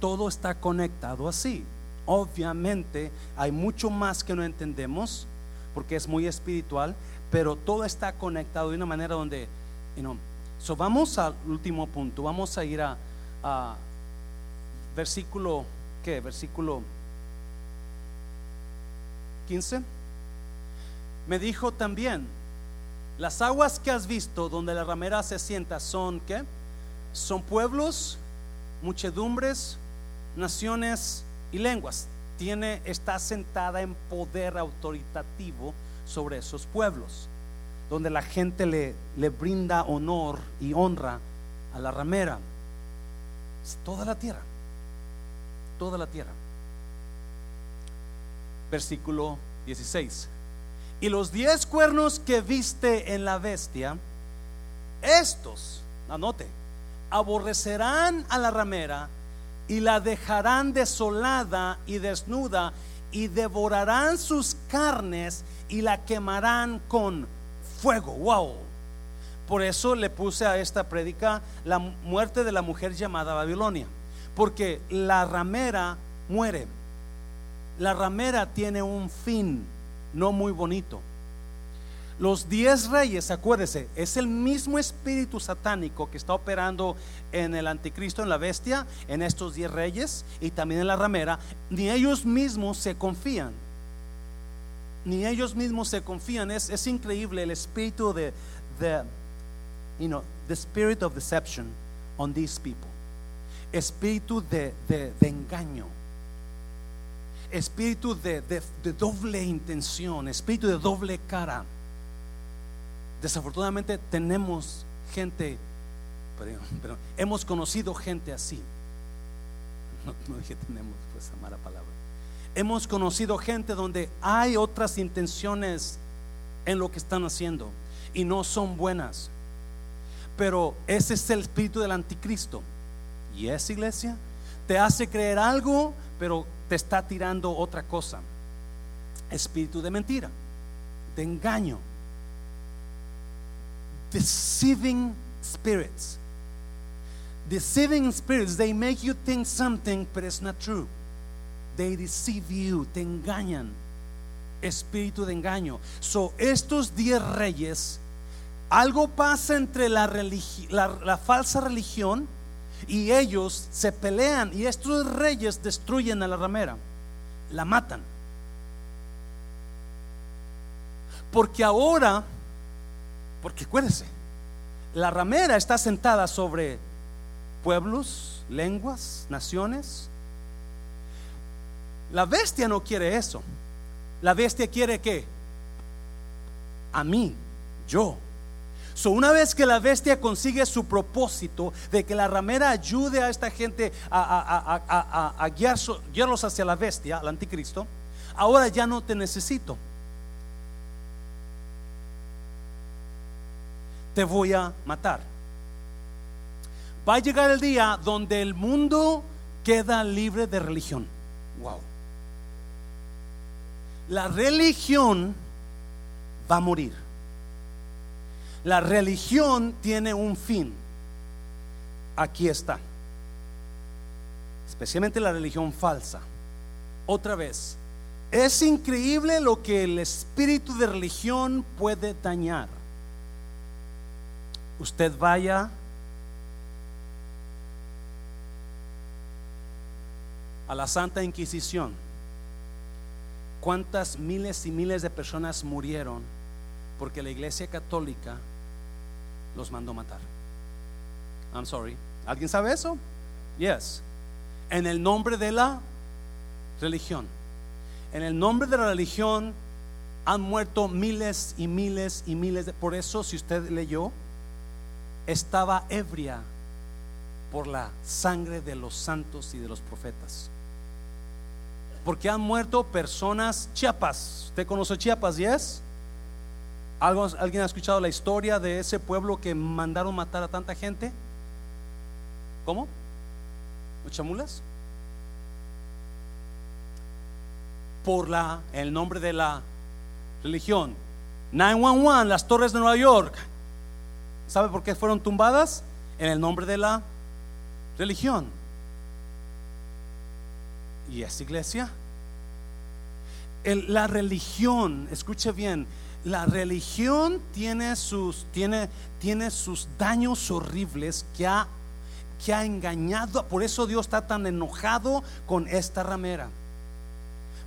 Todo está conectado así. Obviamente hay mucho más que no entendemos porque es muy espiritual, pero todo está conectado de una manera donde, you know, so vamos al último punto, vamos a ir a, a versículo, ¿qué? Versículo 15. Me dijo también, las aguas que has visto donde la ramera se sienta son, ¿qué? Son pueblos, muchedumbres, naciones y lenguas. Tiene, está sentada en poder autoritativo sobre esos pueblos, donde la gente le, brinda honor y honra a la ramera. Es toda la tierra, toda la tierra. Versículo 16. Y los diez cuernos que viste en la bestia, estos, anote, aborrecerán a la ramera y la dejarán desolada y desnuda y devorarán sus carnes y la quemarán con fuego. Wow. Por eso le puse a esta prédica la muerte de la mujer llamada Babilonia, porque la ramera muere. La ramera tiene un fin no muy bonito. Los diez reyes, acuérdese, es el mismo espíritu satánico que está operando en el anticristo, en la bestia, en estos diez reyes y también en la ramera. Ni ellos mismos se confían. Ni ellos mismos se confían. Es, es increíble el espíritu de, de, you know, the spirit of deception on these people. Espíritu de, de, de engaño espíritu de, de, doble intención, espíritu de doble cara. Desafortunadamente tenemos gente, pero, hemos conocido gente así. No, no dije tenemos, pues mala palabra. Hemos conocido gente donde hay otras intenciones en lo que están haciendo y no son buenas. Pero ese es el espíritu del anticristo. ¿Y esa iglesia? Te hace creer algo, pero te está tirando otra cosa. Espíritu de mentira, de engaño deceiving spirits. Deceiving spirits, they make you think something, but it's not true. They deceive you, te engañan. Espíritu de engaño. So, estos diez reyes, algo pasa entre la, la, la falsa religión y ellos se pelean y estos reyes destruyen a la ramera, la matan. Porque ahora porque acuérdese, la ramera está sentada sobre pueblos, lenguas, naciones. La bestia no quiere eso. La bestia quiere que a mí, yo. So, una vez que la bestia consigue su propósito de que la ramera ayude a esta gente a, guiarlos hacia la bestia, al anticristo, ahora ya no te necesito. te voy a matar. Va a llegar el día donde el mundo queda libre de religión. Wow. La religión va a morir. La religión tiene un fin. Aquí está. Especialmente la religión falsa. Otra vez, es increíble lo que el espíritu de religión puede dañar usted vaya a la Santa Inquisición, cuántas miles y miles de personas murieron porque la Iglesia Católica los mandó matar. I'm sorry. ¿Alguien sabe eso? Yes. En el nombre de la religión. En el nombre de la religión han muerto miles y miles y miles. Por eso, si usted leyó, estaba ebria por la sangre de los santos y de los profetas. Porque han muerto personas Chiapas. ¿Usted conoce Chiapas? ¿Yes? ¿Alguien ha escuchado la historia de ese pueblo que mandaron matar a tanta gente? ¿Cómo? ¿Los chamulas? Por la, el nombre de la religión. 911, las torres de Nueva York. ¿Sabe por qué fueron tumbadas? En el nombre de la religión. ¿Y esta iglesia? la religión, escuche bien, la religión tiene sus, tiene, tiene sus daños horribles que ha, que ha engañado. Por eso Dios está tan enojado con esta ramera.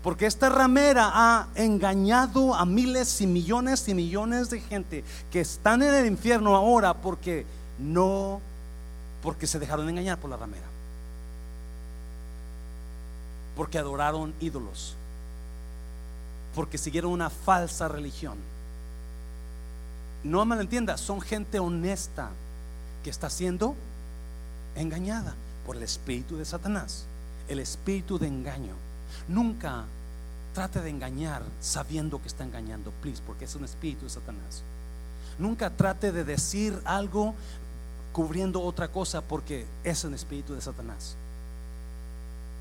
Porque esta ramera ha engañado a miles y millones y millones de gente que están en el infierno ahora porque no, porque se dejaron engañar por la ramera. Porque adoraron ídolos porque siguieron una falsa religión. No me entienda, son gente honesta que está siendo engañada por el espíritu de Satanás, el espíritu de engaño. Nunca trate de engañar sabiendo que está engañando, please, porque es un espíritu de Satanás. Nunca trate de decir algo cubriendo otra cosa porque es un espíritu de Satanás.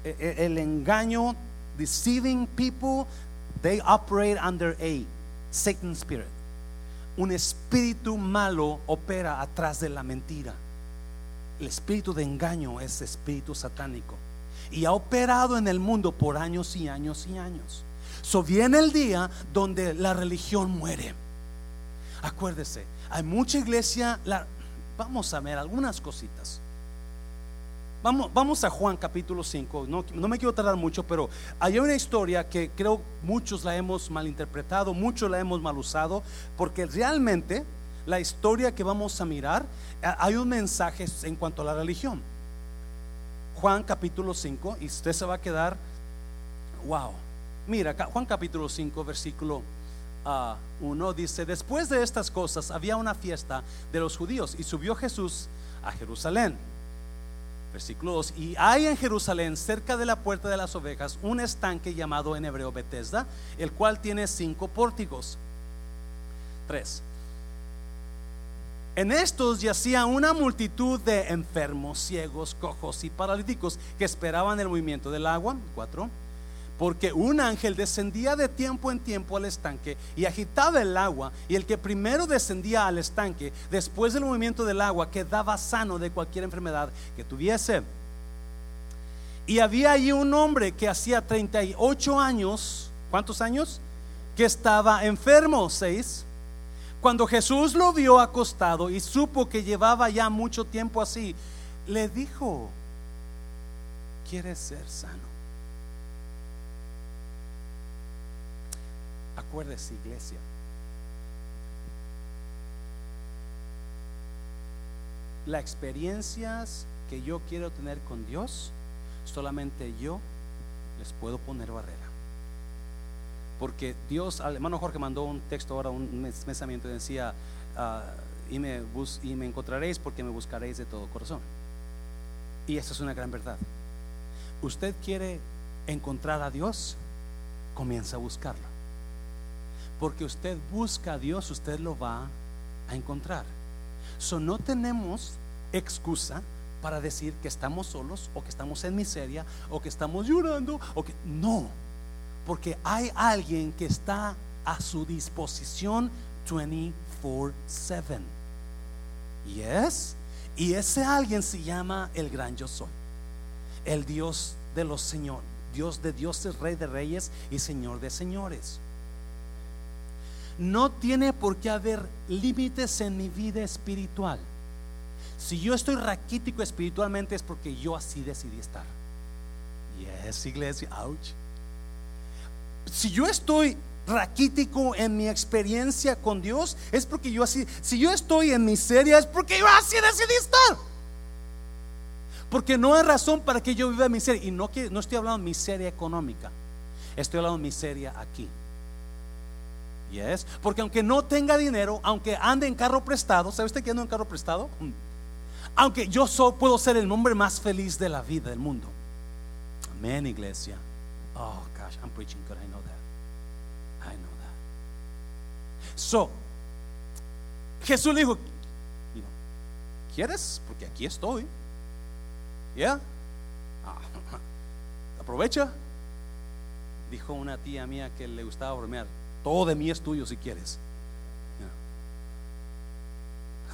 E, e, el engaño, deceiving people, They operate under a Satan spirit. Un espíritu malo opera atrás de la mentira. El espíritu de engaño es espíritu satánico y ha operado en el mundo por años y años y años. So viene el día donde la religión muere. Acuérdese, hay mucha iglesia, vamos a ver algunas cositas. Vamos, a Juan capítulo 5. No, no, me quiero tardar mucho, pero hay una historia que creo muchos la hemos malinterpretado, muchos la hemos mal usado, porque realmente la historia que vamos a mirar, hay un mensaje en cuanto a la religión. Juan capítulo 5, y usted se va a quedar, wow. Mira, Juan capítulo 5, versículo 1 ah, dice, después de estas cosas había una fiesta de los judíos y subió Jesús a Jerusalén Versículo 2. Y hay en Jerusalén, cerca de la puerta de las ovejas, un estanque llamado en hebreo Bethesda, el cual tiene cinco pórticos. 3. En estos yacía una multitud de enfermos, ciegos, cojos y paralíticos que esperaban el movimiento del agua. 4 porque un ángel descendía de tiempo en tiempo al estanque y agitaba el agua, y el que primero descendía al estanque, después del movimiento del agua, quedaba sano de cualquier enfermedad que tuviese. Y había allí un hombre que hacía 38 años, ¿cuántos años? Que estaba enfermo, seis. Cuando Jesús lo vio acostado y supo que llevaba ya mucho tiempo así, le dijo, ¿quieres ser sano? Acuérdese, iglesia. Las experiencias que yo quiero tener con Dios, solamente yo les puedo poner barrera. Porque Dios, al hermano Jorge mandó un texto ahora, un pensamiento, decía, ah, y, me y me encontraréis porque me buscaréis de todo corazón. Y esa es una gran verdad. Usted quiere encontrar a Dios, comienza a buscarlo. Porque usted busca a Dios, usted lo va a encontrar. So, no tenemos excusa para decir que estamos solos o que estamos en miseria o que estamos llorando o que no, porque hay alguien que está a su disposición 24/7. Yes, y ese alguien se llama el gran yo soy. El Dios de los señores, Dios de dioses, rey de reyes y señor de señores. No tiene por qué haber límites en mi vida espiritual. Si yo estoy raquítico espiritualmente es porque yo así decidí estar. Yes, iglesia, ouch. Si yo estoy raquítico en mi experiencia con Dios, es porque yo así, si yo estoy en miseria, es porque yo así decidí estar. Porque no hay razón para que yo viva miseria. Y no, no estoy hablando de miseria económica, estoy hablando de miseria aquí. Yes. Porque aunque no tenga dinero, aunque ande en carro prestado, ¿sabe usted que ando en carro prestado? Mm. Aunque yo puedo ser el hombre más feliz de la vida del mundo. Amén, iglesia. Oh gosh, I'm preaching good. I know that. I know that. So, Jesús le dijo, ¿quieres? Porque aquí estoy. ¿Ya? Ah, aprovecha. Dijo una tía mía que le gustaba bromear, todo de mí es tuyo si quieres.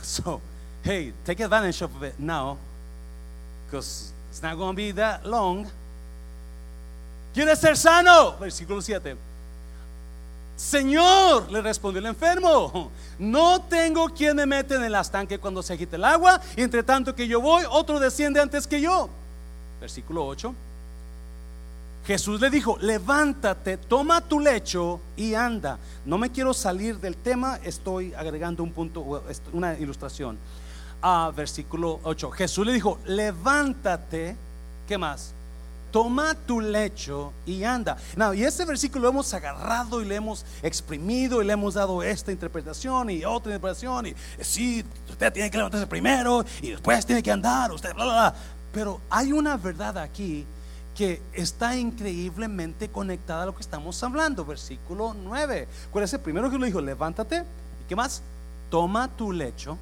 So, hey, take advantage of it now, because it's not going to be that long. ¿Quieres ser sano? Versículo 7. Señor, le respondió el enfermo, no tengo quien me mete en el estanque cuando se agite el agua, y entre tanto que yo voy, otro desciende antes que yo. Versículo 8. Jesús le dijo, levántate, toma tu lecho y anda. No me quiero salir del tema, estoy agregando un punto, una ilustración. A versículo 8. Jesús le dijo, levántate, ¿qué más? Toma tu lecho y anda. y este versículo lo hemos agarrado y le hemos exprimido y le hemos dado esta interpretación y otra interpretación. Y sí, usted tiene que levantarse primero y después tiene que andar, usted, bla, bla, bla. Pero hay una verdad aquí que está increíblemente conectada a lo que estamos hablando. Versículo 9. ¿Cuál es el primero que lo dijo? Levántate. ¿Y qué más? Toma tu lecho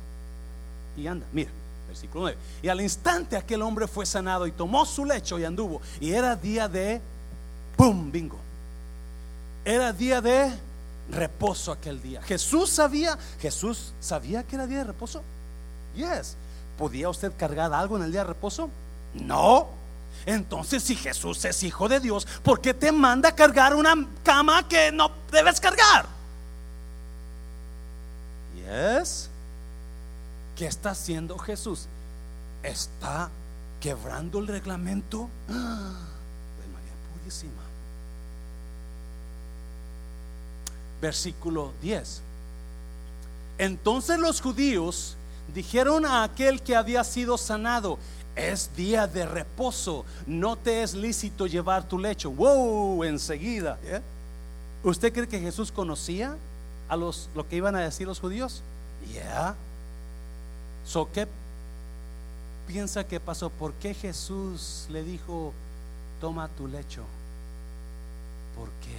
y anda. Mira, versículo 9. Y al instante aquel hombre fue sanado y tomó su lecho y anduvo. Y era día de, ¡pum! Bingo. Era día de reposo aquel día. Jesús sabía, Jesús sabía que era día de reposo. Yes. ¿Podía usted cargar algo en el día de reposo? No. Entonces, si Jesús es hijo de Dios, ¿por qué te manda a cargar una cama que no debes cargar? Yes. ¿Qué está haciendo Jesús? Está quebrando el reglamento de María Purísima. Versículo 10. Entonces los judíos dijeron a aquel que había sido sanado, es día de reposo, no te es lícito llevar tu lecho. Wow, enseguida. ¿Usted cree que Jesús conocía a los lo que iban a decir los judíos? Yeah. So, ¿qué piensa que pasó? ¿Por qué Jesús le dijo, toma tu lecho? ¿Por qué?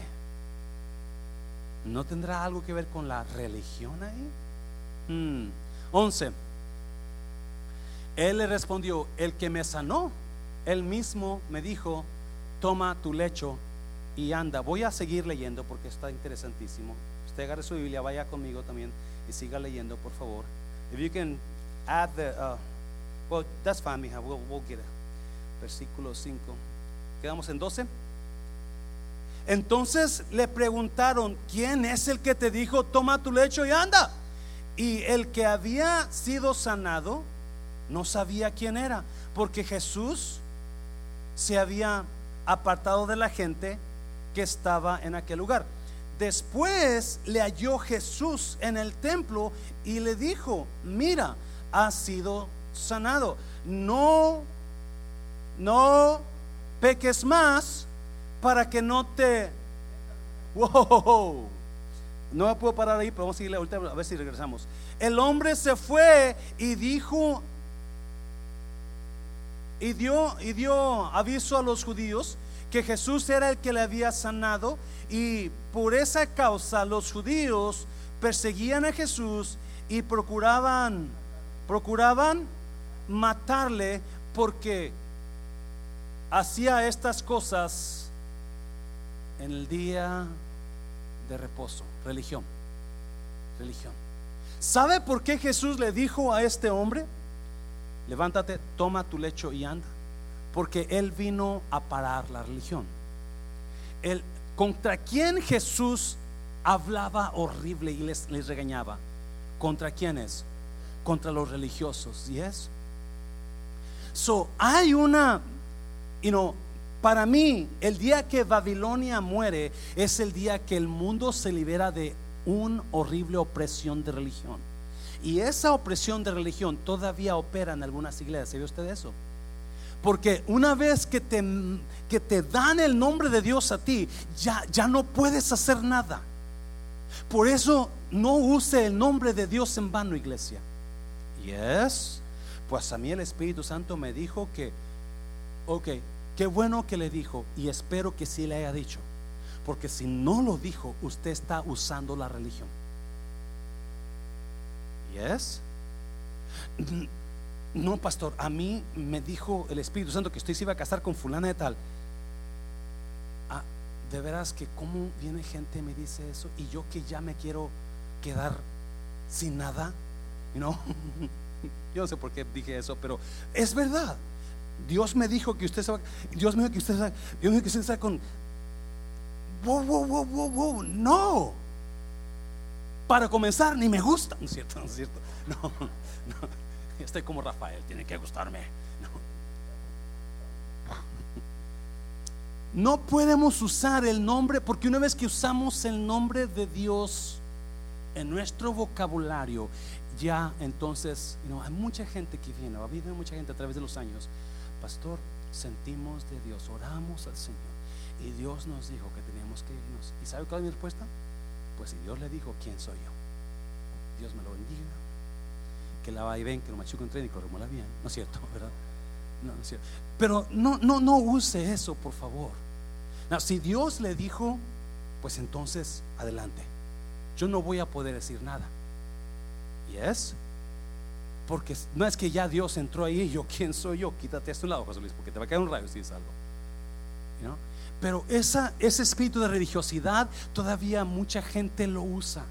¿No tendrá algo que ver con la religión ahí? 11. Él le respondió, el que me sanó, él mismo me dijo, toma tu lecho y anda. Voy a seguir leyendo porque está interesantísimo. Usted agarre su Biblia, vaya conmigo también y siga leyendo, por favor. If you can add the, uh, well, that's fine, mija, we'll, we'll get it. Versículo 5. Quedamos en 12. Entonces le preguntaron, ¿quién es el que te dijo, toma tu lecho y anda? Y el que había sido sanado no sabía quién era, porque Jesús se había apartado de la gente que estaba en aquel lugar. Después le halló Jesús en el templo y le dijo, mira, has sido sanado. No, no peques más para que no te... Wow, no me puedo parar ahí, pero vamos a seguirle a ver si regresamos. El hombre se fue y dijo y dio, y dio aviso a los judíos que Jesús era el que le había sanado y por esa causa los judíos perseguían a Jesús y procuraban procuraban matarle porque hacía estas cosas en el día de reposo, religión, religión. ¿Sabe por qué Jesús le dijo a este hombre? Levántate, toma tu lecho y anda. Porque Él vino a parar la religión. El, ¿Contra quién Jesús hablaba horrible y les, les regañaba? ¿Contra quiénes? Contra los religiosos. ¿Y es? So, hay una, you know, para mí, el día que Babilonia muere es el día que el mundo se libera de una horrible opresión de religión. Y esa opresión de religión todavía opera en algunas iglesias. ¿Se usted eso? Porque una vez que te, que te dan el nombre de Dios a ti, ya, ya no puedes hacer nada. Por eso no use el nombre de Dios en vano, iglesia. Yes. Pues a mí el Espíritu Santo me dijo que, ok, qué bueno que le dijo y espero que sí le haya dicho. Porque si no lo dijo, usted está usando la religión. Yes. No, pastor, a mí me dijo el Espíritu Santo que usted se iba a casar con fulana de tal. Ah, de veras que cómo viene gente y me dice eso y yo que ya me quiero quedar sin nada, ¿no? Yo no sé por qué dije eso, pero es verdad. Dios me dijo que usted se va, Dios me dijo que usted se, Dios me dijo que usted está con wow, wow, wow, wow, wow, no. Para comenzar, ni me gusta, ¿no es cierto? ¿No es cierto? No, no. Estoy como Rafael, tiene que gustarme. No. no podemos usar el nombre, porque una vez que usamos el nombre de Dios en nuestro vocabulario, ya entonces, hay mucha gente que viene, ha habido mucha gente a través de los años, pastor, sentimos de Dios, oramos al Señor y Dios nos dijo que teníamos que irnos. ¿Y sabe cuál es mi respuesta? Pues si Dios le dijo, ¿quién soy yo? Dios me lo bendiga. Que la va y ven, que lo machuque un tren y que bien. No es cierto, ¿verdad? No, no es cierto. Pero no, no, no use eso, por favor. si Dios le dijo, pues entonces adelante. Yo no voy a poder decir nada. ¿Yes? Porque no es que ya Dios entró ahí y yo, ¿quién soy yo? Quítate a un lado, José Luis, porque te va a caer un rayo si es algo. ¿No? Pero ese espíritu de religiosidad todavía mucha gente lo usa.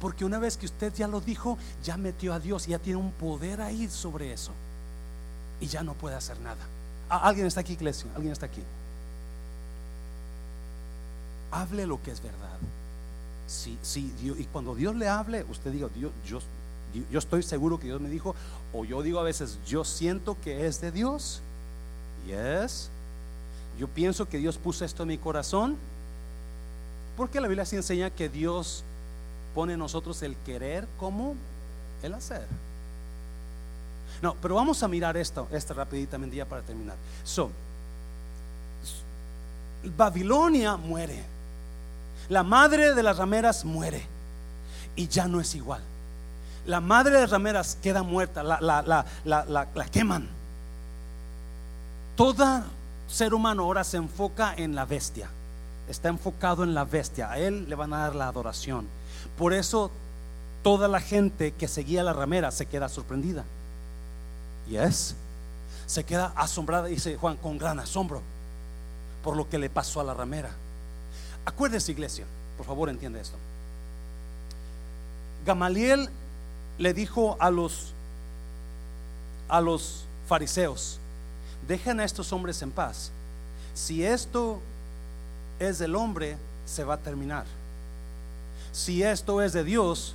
Porque una vez que usted ya lo dijo, ya metió a Dios, ya tiene un poder ahí sobre eso. Y ya no puede hacer nada. Ah, ¿Alguien está aquí, iglesia? ¿Alguien está aquí? Hable lo que es verdad. Sí, sí, y cuando Dios le hable, usted diga, Dios, yo, yo estoy seguro que Dios me dijo, o yo digo a veces, yo siento que es de Dios. Yes. Yo pienso que Dios puso esto en mi corazón. Porque la Biblia sí enseña que Dios pone en nosotros el querer como el hacer. No, pero vamos a mirar esto, esta rapiditamente ya para terminar. So, Babilonia muere. La madre de las rameras muere y ya no es igual. La madre de las rameras queda muerta, la, la, la queman. Toda ser humano ahora se enfoca en la bestia. Está enfocado en la bestia. A él le van a dar la adoración. Por eso toda la gente que seguía a la ramera se queda sorprendida. Y es, se queda asombrada, dice Juan, con gran asombro por lo que le pasó a la ramera. Acuérdese, iglesia, por favor, entiende esto. Gamaliel le dijo a los a los fariseos, dejen a estos hombres en paz. Si esto es del hombre, se va a terminar. Si esto es de Dios,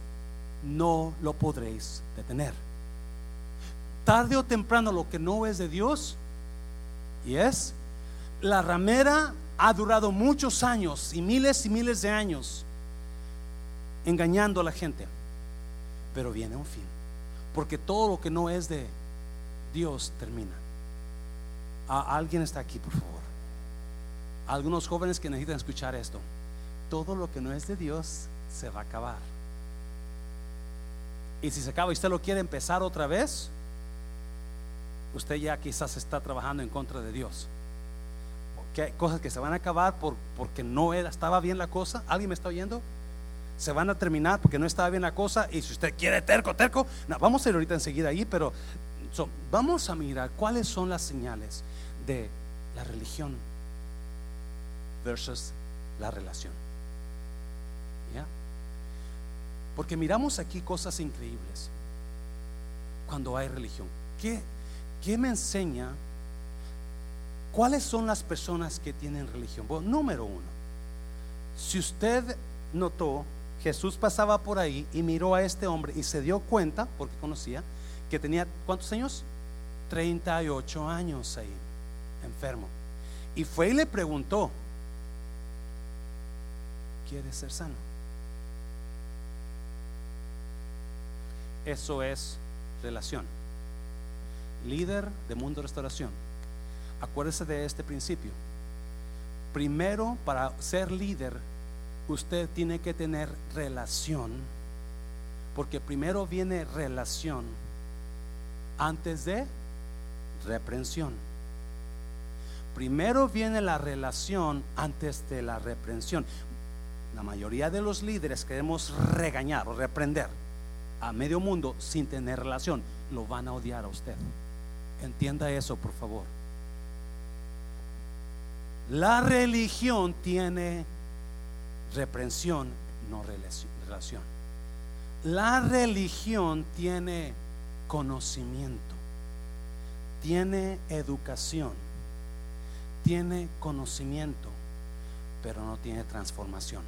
no lo podréis detener. Tarde o temprano lo que no es de Dios, y es, la ramera ha durado muchos años y miles y miles de años engañando a la gente, pero viene un fin, porque todo lo que no es de Dios termina alguien está aquí, por favor. Algunos jóvenes que necesitan escuchar esto. Todo lo que no es de Dios se va a acabar. Y si se acaba y usted lo quiere empezar otra vez, usted ya quizás está trabajando en contra de Dios. Que cosas que se van a acabar por, porque no era, estaba bien la cosa. ¿Alguien me está oyendo? Se van a terminar porque no estaba bien la cosa. Y si usted quiere terco, terco, vamos a ir ahorita enseguida ahí, pero vamos a mirar cuáles son las señales de la religión versus la relación. ¿Ya? Porque miramos aquí cosas increíbles cuando hay religión. ¿Qué, qué me enseña? ¿Cuáles son las personas que tienen religión? Bueno, número uno, si usted notó, Jesús pasaba por ahí y miró a este hombre y se dio cuenta, porque conocía, que tenía, ¿cuántos años? 38 años ahí, enfermo. Y fue y le preguntó, ¿quieres ser sano? Eso es relación. Líder de Mundo Restauración. Acuérdese de este principio. Primero, para ser líder, usted tiene que tener relación. Porque primero viene relación antes de reprensión. Primero viene la relación antes de la reprensión. La mayoría de los líderes queremos regañar o reprender. a medio mundo sin tener relación, lo van a odiar a usted. Entienda eso, por favor. La religión tiene reprensión, no relación. La religión tiene conocimiento, tiene educación, tiene conocimiento, pero no tiene transformación.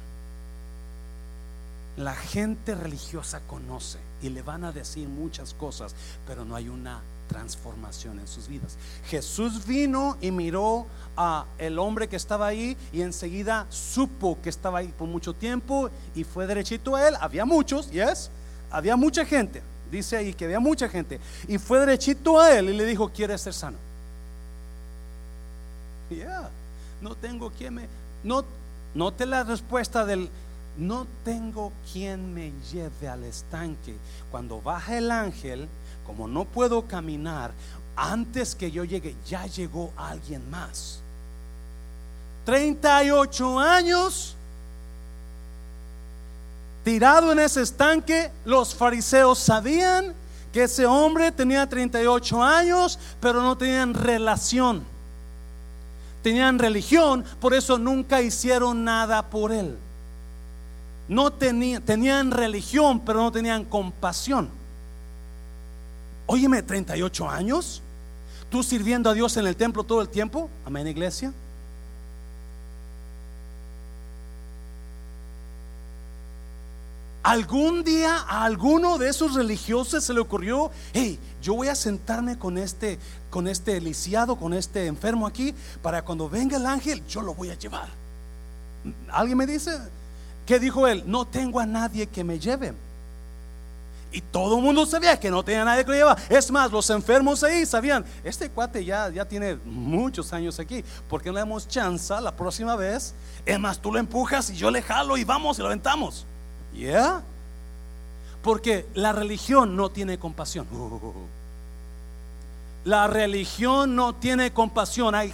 La gente religiosa conoce y le van a decir muchas cosas, pero no hay una transformación en sus vidas. Jesús vino y miró a el hombre que estaba ahí y enseguida supo que estaba ahí por mucho tiempo y fue derechito a él. Había muchos, yes, había mucha gente. Dice ahí que había mucha gente y fue derechito a él y le dijo, ¿quieres ser sano? Ya, no tengo quien me no note la respuesta del no tengo quien me lleve al estanque. Cuando baja el ángel, como no puedo caminar, antes que yo llegue, ya llegó alguien más. 38 años tirado en ese estanque, los fariseos sabían que ese hombre tenía 38 años, pero no tenían relación. Tenían religión, por eso nunca hicieron nada por él. No tenían, tenían religión, pero no tenían compasión. Óyeme, 38 años. ¿Tú sirviendo a Dios en el templo todo el tiempo? Amén, iglesia. Algún día a alguno de esos religiosos se le ocurrió, hey, yo voy a sentarme con este, con este lisiado, con este enfermo aquí, para cuando venga el ángel, yo lo voy a llevar. ¿Alguien me dice? ¿Qué dijo él? No tengo a nadie que me lleve. Y todo el mundo sabía que no tenía nadie que lo llevara. Es más, los enfermos ahí sabían, este cuate ya, ya tiene muchos años aquí, porque no le damos chance la próxima vez? Es más, tú lo empujas y yo le jalo y vamos y lo aventamos. ¿Ya? Porque la religión no tiene compasión. La religión no tiene compasión. Hay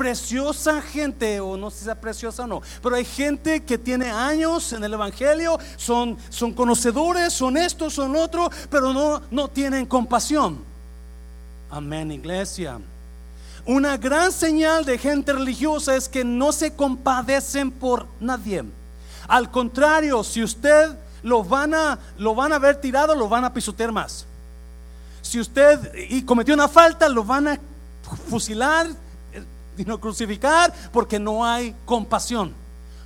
preciosa gente, o no sé si sea preciosa o no, pero hay gente que tiene años en el Evangelio, son, son conocedores, son estos, son otros, pero no, no tienen compasión. Amén, iglesia. Una gran señal de gente religiosa es que no se compadecen por nadie. Al contrario, si usted lo van a, lo van a ver tirado, lo van a pisotear más. Si usted y cometió una falta, lo van a fusilar, sino crucificar porque no hay compasión,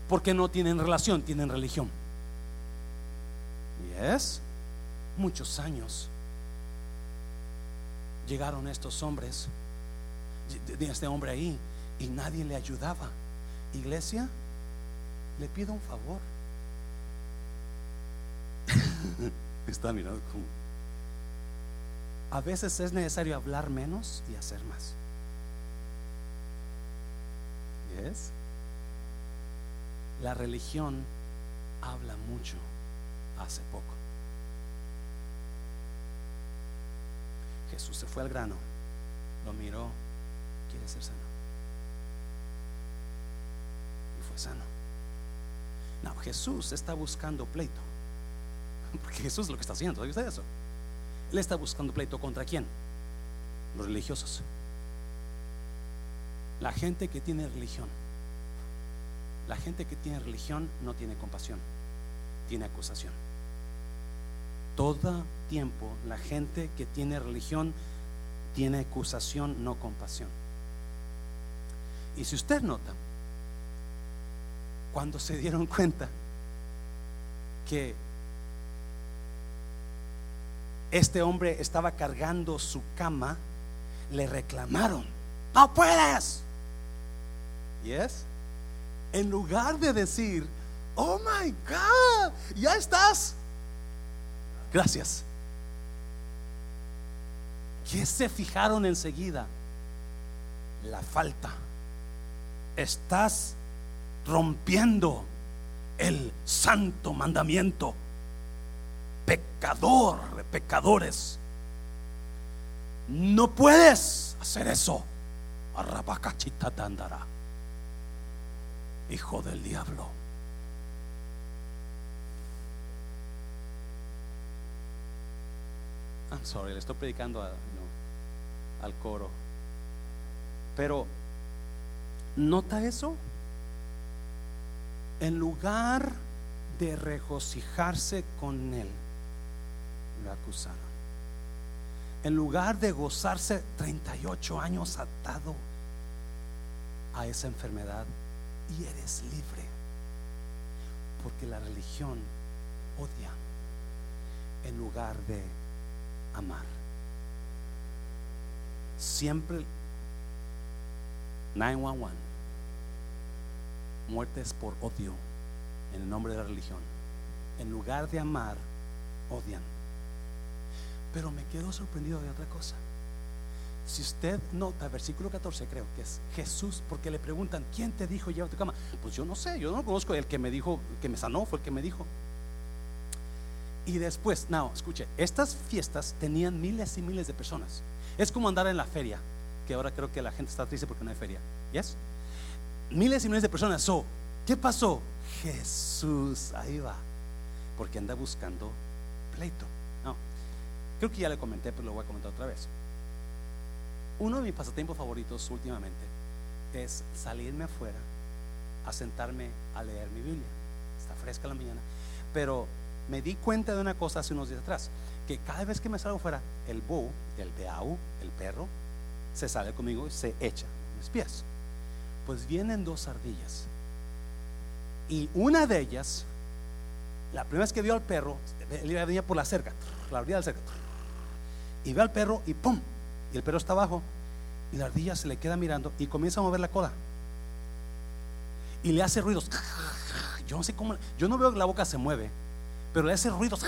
porque no tienen relación, tienen religión. Y es muchos años llegaron estos hombres, este hombre ahí, y nadie le ayudaba. Iglesia, le pido un favor. Está mirando como. A veces es necesario hablar menos y hacer más. La religión habla mucho hace poco. Jesús se fue al grano, lo miró, quiere ser sano. Y fue sano. No, Jesús está buscando pleito. Porque Jesús es lo que está haciendo, ¿sabe usted eso? Él está buscando pleito contra quién? Los religiosos. La gente que tiene religión. La gente que tiene religión no tiene compasión, tiene acusación. Todo tiempo la gente que tiene religión tiene acusación, no compasión. Y si usted nota, cuando se dieron cuenta que este hombre estaba cargando su cama, le reclamaron, no puedes. ¿Yes? En lugar de decir, oh my God, ya estás. Gracias. ¿Qué se fijaron enseguida? La falta. Estás rompiendo el santo mandamiento. Pecador pecadores. No puedes hacer eso. Arrabacachita andará hijo del diablo. sorry, le estoy predicando al coro. Pero, ¿nota eso? En lugar de regocijarse con él, lo acusaron. En lugar de gozarse 38 años atado a esa enfermedad, y eres libre. Porque la religión odia en lugar de amar. Siempre 911. Muertes por odio en el nombre de la religión. En lugar de amar, odian. Pero me quedo sorprendido de otra cosa. Si usted nota, versículo 14 creo que es Jesús, porque le preguntan, ¿quién te dijo lleva tu cama? Pues yo no sé, yo no conozco el que me dijo, que me sanó, fue el que me dijo. Y después, no, escuche, estas fiestas tenían miles y miles de personas. Es como andar en la feria que ahora creo que la gente está triste porque no hay feria. ¿Yes? Miles y miles de personas. So, ¿Qué pasó? Jesús, ahí va. Porque anda buscando pleito. No, creo que ya le comenté, pero lo voy a comentar otra vez. Uno de mis pasatiempos favoritos últimamente es salirme afuera a sentarme a leer mi Biblia. Está fresca la mañana. Pero me di cuenta de una cosa hace unos días atrás, que cada vez que me salgo afuera, el búho, el beau, el perro, se sale conmigo y se echa mis pies. Pues vienen dos ardillas. Y una de ellas, la primera vez que vio al perro, él venía por la cerca, la ardilla del cerca. Y ve al perro y ¡pum! Y el perro está abajo. Y la ardilla se le queda mirando y comienza a mover la cola. Y le hace ruidos. Yo no sé cómo, yo no veo que la boca se mueve, pero le hace ruidos.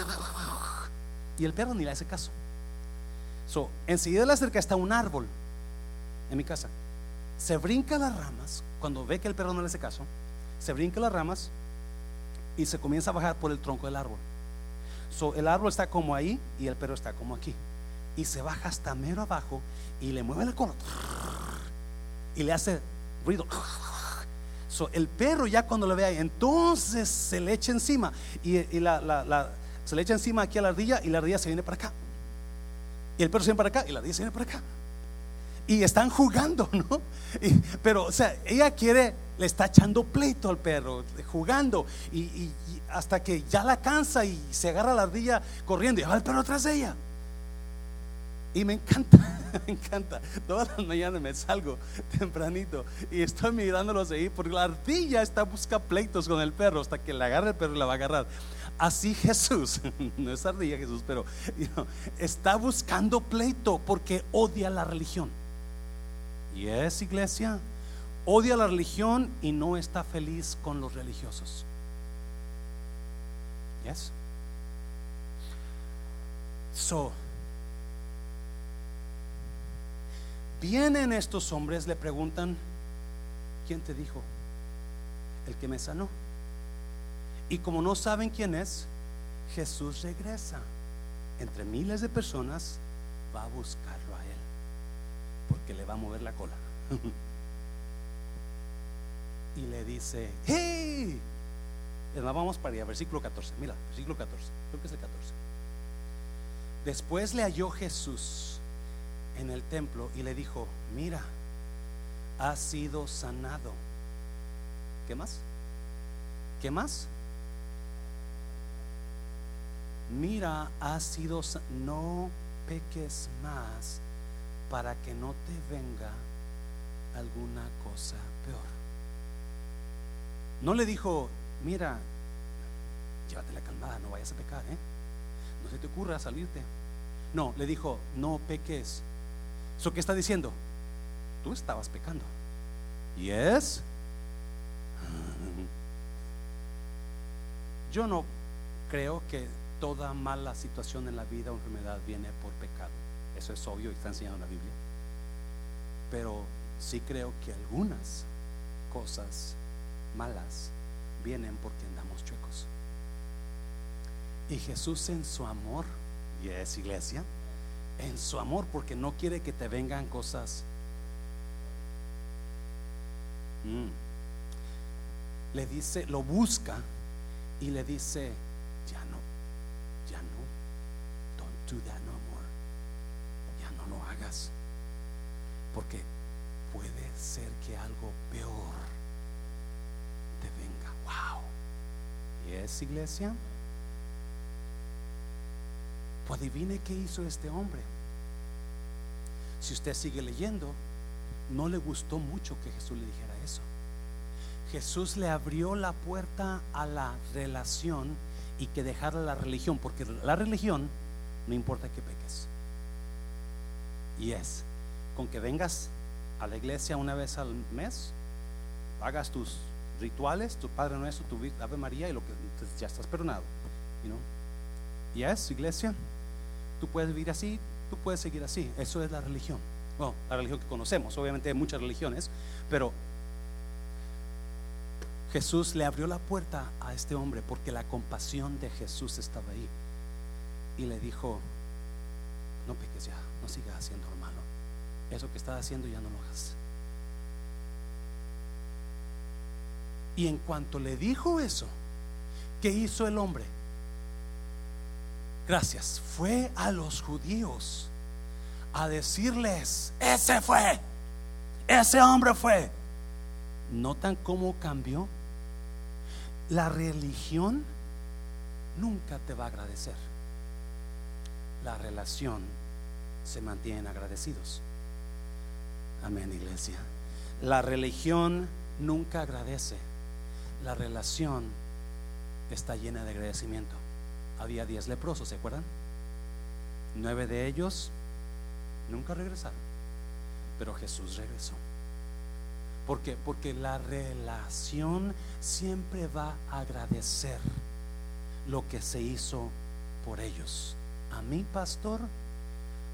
Y el perro ni le hace caso. So, enseguida de la cerca está un árbol en mi casa. Se brinca las ramas cuando ve que el perro no le hace caso. Se brinca las ramas y se comienza a bajar por el tronco del árbol. So, el árbol está como ahí y el perro está como aquí. Y se baja hasta mero abajo y le mueve la cola y le hace ruido. So, el perro ya cuando lo ve ahí, entonces se le echa encima y, se le echa encima aquí a la ardilla y la ardilla se viene para acá. Y el perro se viene para acá y la ardilla se viene para acá y están jugando, ¿no? pero, o sea, ella quiere, le está echando pleito al perro, jugando, y, hasta que ya la cansa y se agarra la ardilla corriendo y va el perro atrás de ella. Y me encanta, me encanta. Todas las mañanas me salgo tempranito y estoy mirándolos ahí porque la ardilla está busca pleitos con el perro hasta que le agarra el perro y la va a agarrar. Así Jesús, no es ardilla Jesús, pero está buscando pleito porque odia la religión. Y es iglesia, odia la religión y no está feliz con los religiosos. Yes. So, vienen estos hombres, le preguntan, ¿quién te dijo? El que me sanó. Y como no saben quién es, Jesús regresa entre miles de personas, va a buscarlo porque le va a mover la cola. y le dice, ¡Hey! Vamos para allá, versículo 14. Mira, versículo 14. Creo que es el 14. Después le halló Jesús en el templo y le dijo, mira, ha sido sanado. ¿Qué más? ¿Qué más? Mira, ha sido no peques más para que no te venga alguna cosa peor. No le dijo, mira, llévate la calmada, no vayas a pecar, ¿eh? No se te ocurra salirte. No, le dijo, no peques. ¿Eso qué está diciendo? Tú estabas pecando. ¿Y es? Yo no creo que toda mala situación en la vida o enfermedad viene por pecado. Eso es obvio y está enseñado en la Biblia. Pero sí creo que algunas cosas malas vienen porque andamos chuecos. Y Jesús en su amor, y es iglesia, en su amor, porque no quiere que te vengan cosas. Mm, le dice, lo busca y le dice, ya no, ya no, don't do that no. Hagas. Porque puede ser que algo peor te venga. Wow. ¿Y es iglesia? Pues adivine qué hizo este hombre. Si usted sigue leyendo, no le gustó mucho que Jesús le dijera eso. Jesús le abrió la puerta a la relación y que dejara la religión, porque la religión no importa que peques. Y es, con que vengas a la iglesia una vez al mes, hagas tus rituales, tu Padre Nuestro, tu Ave María y lo que ya estás perdonado. Y es, iglesia, tú puedes vivir así, tú puedes seguir así. Eso es la religión. Bueno, la religión que conocemos, obviamente hay muchas religiones, pero Jesús le abrió la puerta a este hombre porque la compasión de Jesús estaba ahí. Y le dijo, no peques ya, no sigas haciendo malo. Eso que estás haciendo ya no lo hagas. Y en cuanto le dijo eso, ¿qué hizo el hombre? Gracias. Fue a los judíos a decirles, ese fue, ese hombre fue. ¿Notan cómo cambió? La religión nunca te va a agradecer. La relación se mantiene agradecidos. Amén, iglesia. La religión nunca agradece. La relación está llena de agradecimiento. Había diez leprosos, ¿se acuerdan? Nueve de ellos nunca regresaron, pero Jesús regresó. ¿Por qué? Porque la relación siempre va a agradecer lo que se hizo por ellos. A mi pastor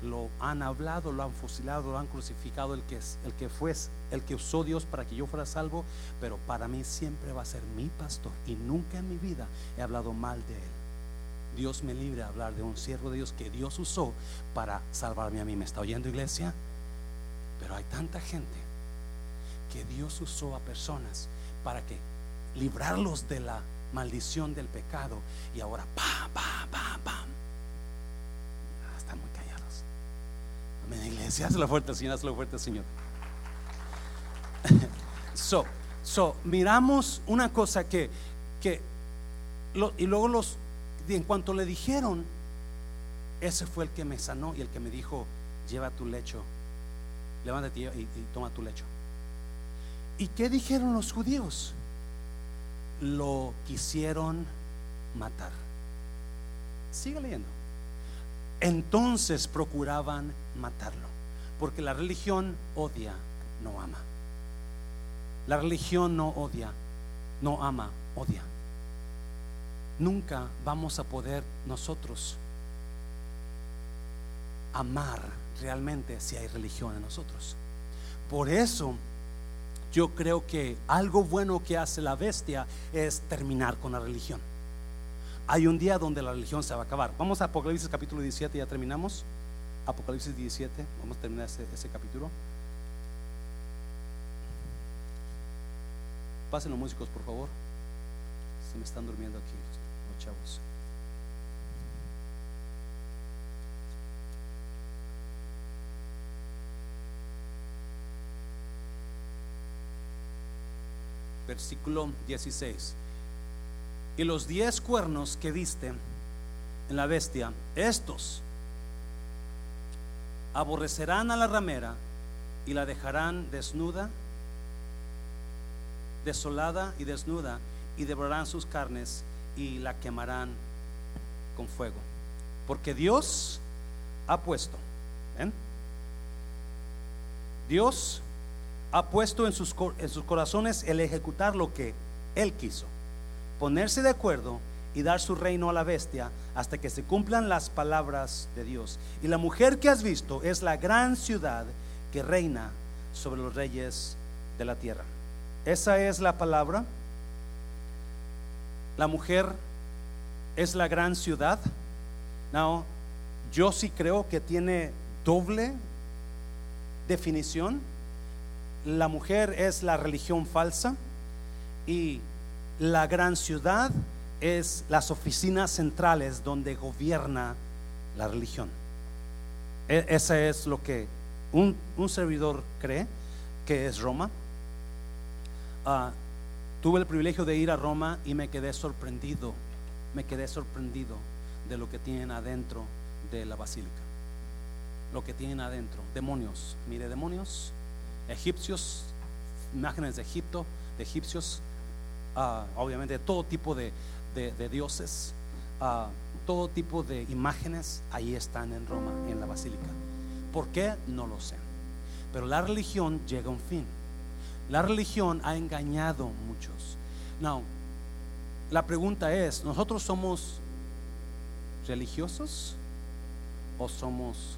lo han hablado, lo han fusilado, lo han crucificado, el que, el que fue, el que usó Dios para que yo fuera salvo, pero para mí siempre va a ser mi pastor y nunca en mi vida he hablado mal de él. Dios me libre de hablar de un siervo de Dios que Dios usó para salvarme a mí. ¿Me está oyendo iglesia? Pero hay tanta gente que Dios usó a personas para que librarlos de la maldición del pecado y ahora pam, pam, pam, pam. Ah, están muy callados. Amén, iglesia. Hazlo fuerte, Señor. Hazlo fuerte, Señor. so, so, miramos una cosa que, que y luego los en cuanto le dijeron, ese fue el que me sanó y el que me dijo, lleva tu lecho, levántate y, y toma tu lecho. ¿Y qué dijeron los judíos? Lo quisieron matar. Sigue leyendo. Entonces procuraban matarlo, porque la religión odia, no ama. La religión no odia, no ama, odia nunca vamos a poder nosotros amar realmente si hay religión en nosotros. Por eso yo creo que algo bueno que hace la bestia es terminar con la religión. Hay un día donde la religión se va a acabar. Vamos a Apocalipsis capítulo 17, ya terminamos. Apocalipsis 17, vamos a terminar ese, capítulo. Pasen los músicos, por favor. Se me están durmiendo aquí chavos. Versículo 16. Y los diez cuernos que viste en la bestia, estos aborrecerán a la ramera y la dejarán desnuda, desolada y desnuda, y devorarán sus carnes y la quemarán con fuego. Porque Dios ha puesto, Dios ha puesto en sus, en sus corazones el ejecutar lo que Él quiso, ponerse de acuerdo y dar su reino a la bestia hasta que se cumplan las palabras de Dios. Y la mujer que has visto es la gran ciudad que reina sobre los reyes de la tierra. Esa es la palabra la mujer es la gran ciudad. No, yo sí creo que tiene doble definición. La mujer es la religión falsa y la gran ciudad es las oficinas centrales donde gobierna la religión. E- Ese es lo que un, un servidor cree que es Roma. Ah, tuve el privilegio de ir a Roma y me quedé sorprendido, me quedé sorprendido de lo que tienen adentro de la basílica. Lo que tienen adentro, demonios, mire, demonios, egipcios, imágenes de Egipto, de egipcios, ah, obviamente todo tipo de, de- dioses, ah, todo tipo de imágenes, ahí están en Roma, en la basílica. ¿Por qué? No lo sé. Pero la religión llega a un fin. La religión ha engañado muchos. Now, la pregunta es, ¿nosotros somos religiosos o somos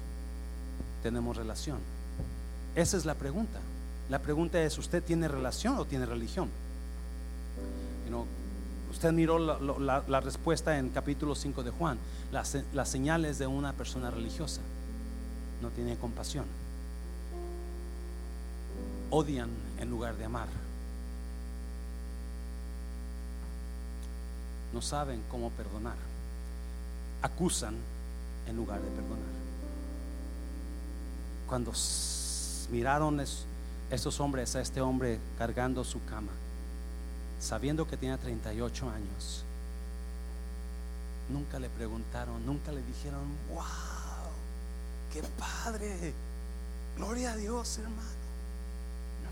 tenemos relación? Esa es la pregunta. La pregunta es, ¿usted tiene relación o tiene religión? Usted miró la, respuesta en capítulo 5 de Juan, las, se- las señales de una persona religiosa. No tiene compasión. Odian en lugar de amar. No saben cómo perdonar. Acusan en lugar de perdonar. Cuando miraron es- esos hombres a este hombre cargando su cama, sabiendo que tenía 38 años, nunca le preguntaron, nunca le dijeron, wow, qué padre, gloria a Dios, hermano. No.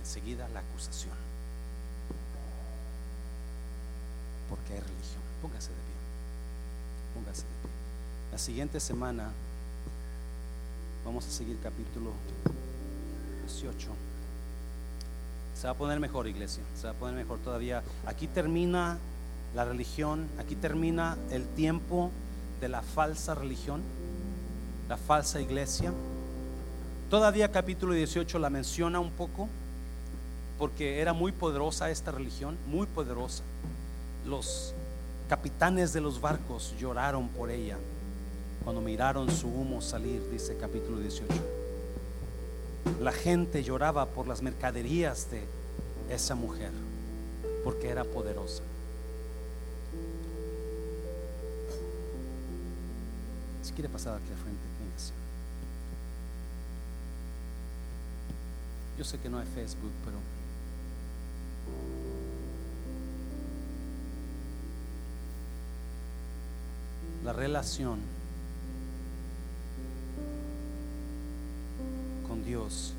Enseguida la acusación, porque hay religión. Póngase de pie, póngase de pie. La siguiente semana vamos a seguir capítulo 18. Se va a poner mejor, iglesia. Se va a poner mejor todavía. Aquí termina la religión. Aquí termina el tiempo de la falsa religión, la falsa iglesia. Todavía capítulo 18 la menciona un poco porque era muy poderosa esta religión, muy poderosa. Los capitanes de los barcos lloraron por ella cuando miraron su humo salir, dice capítulo 18. La gente lloraba por las mercaderías de esa mujer, porque era poderosa. Si quiere pasar aquí al frente, véngase. Yo sé que no hay Facebook, pero la relación con Dios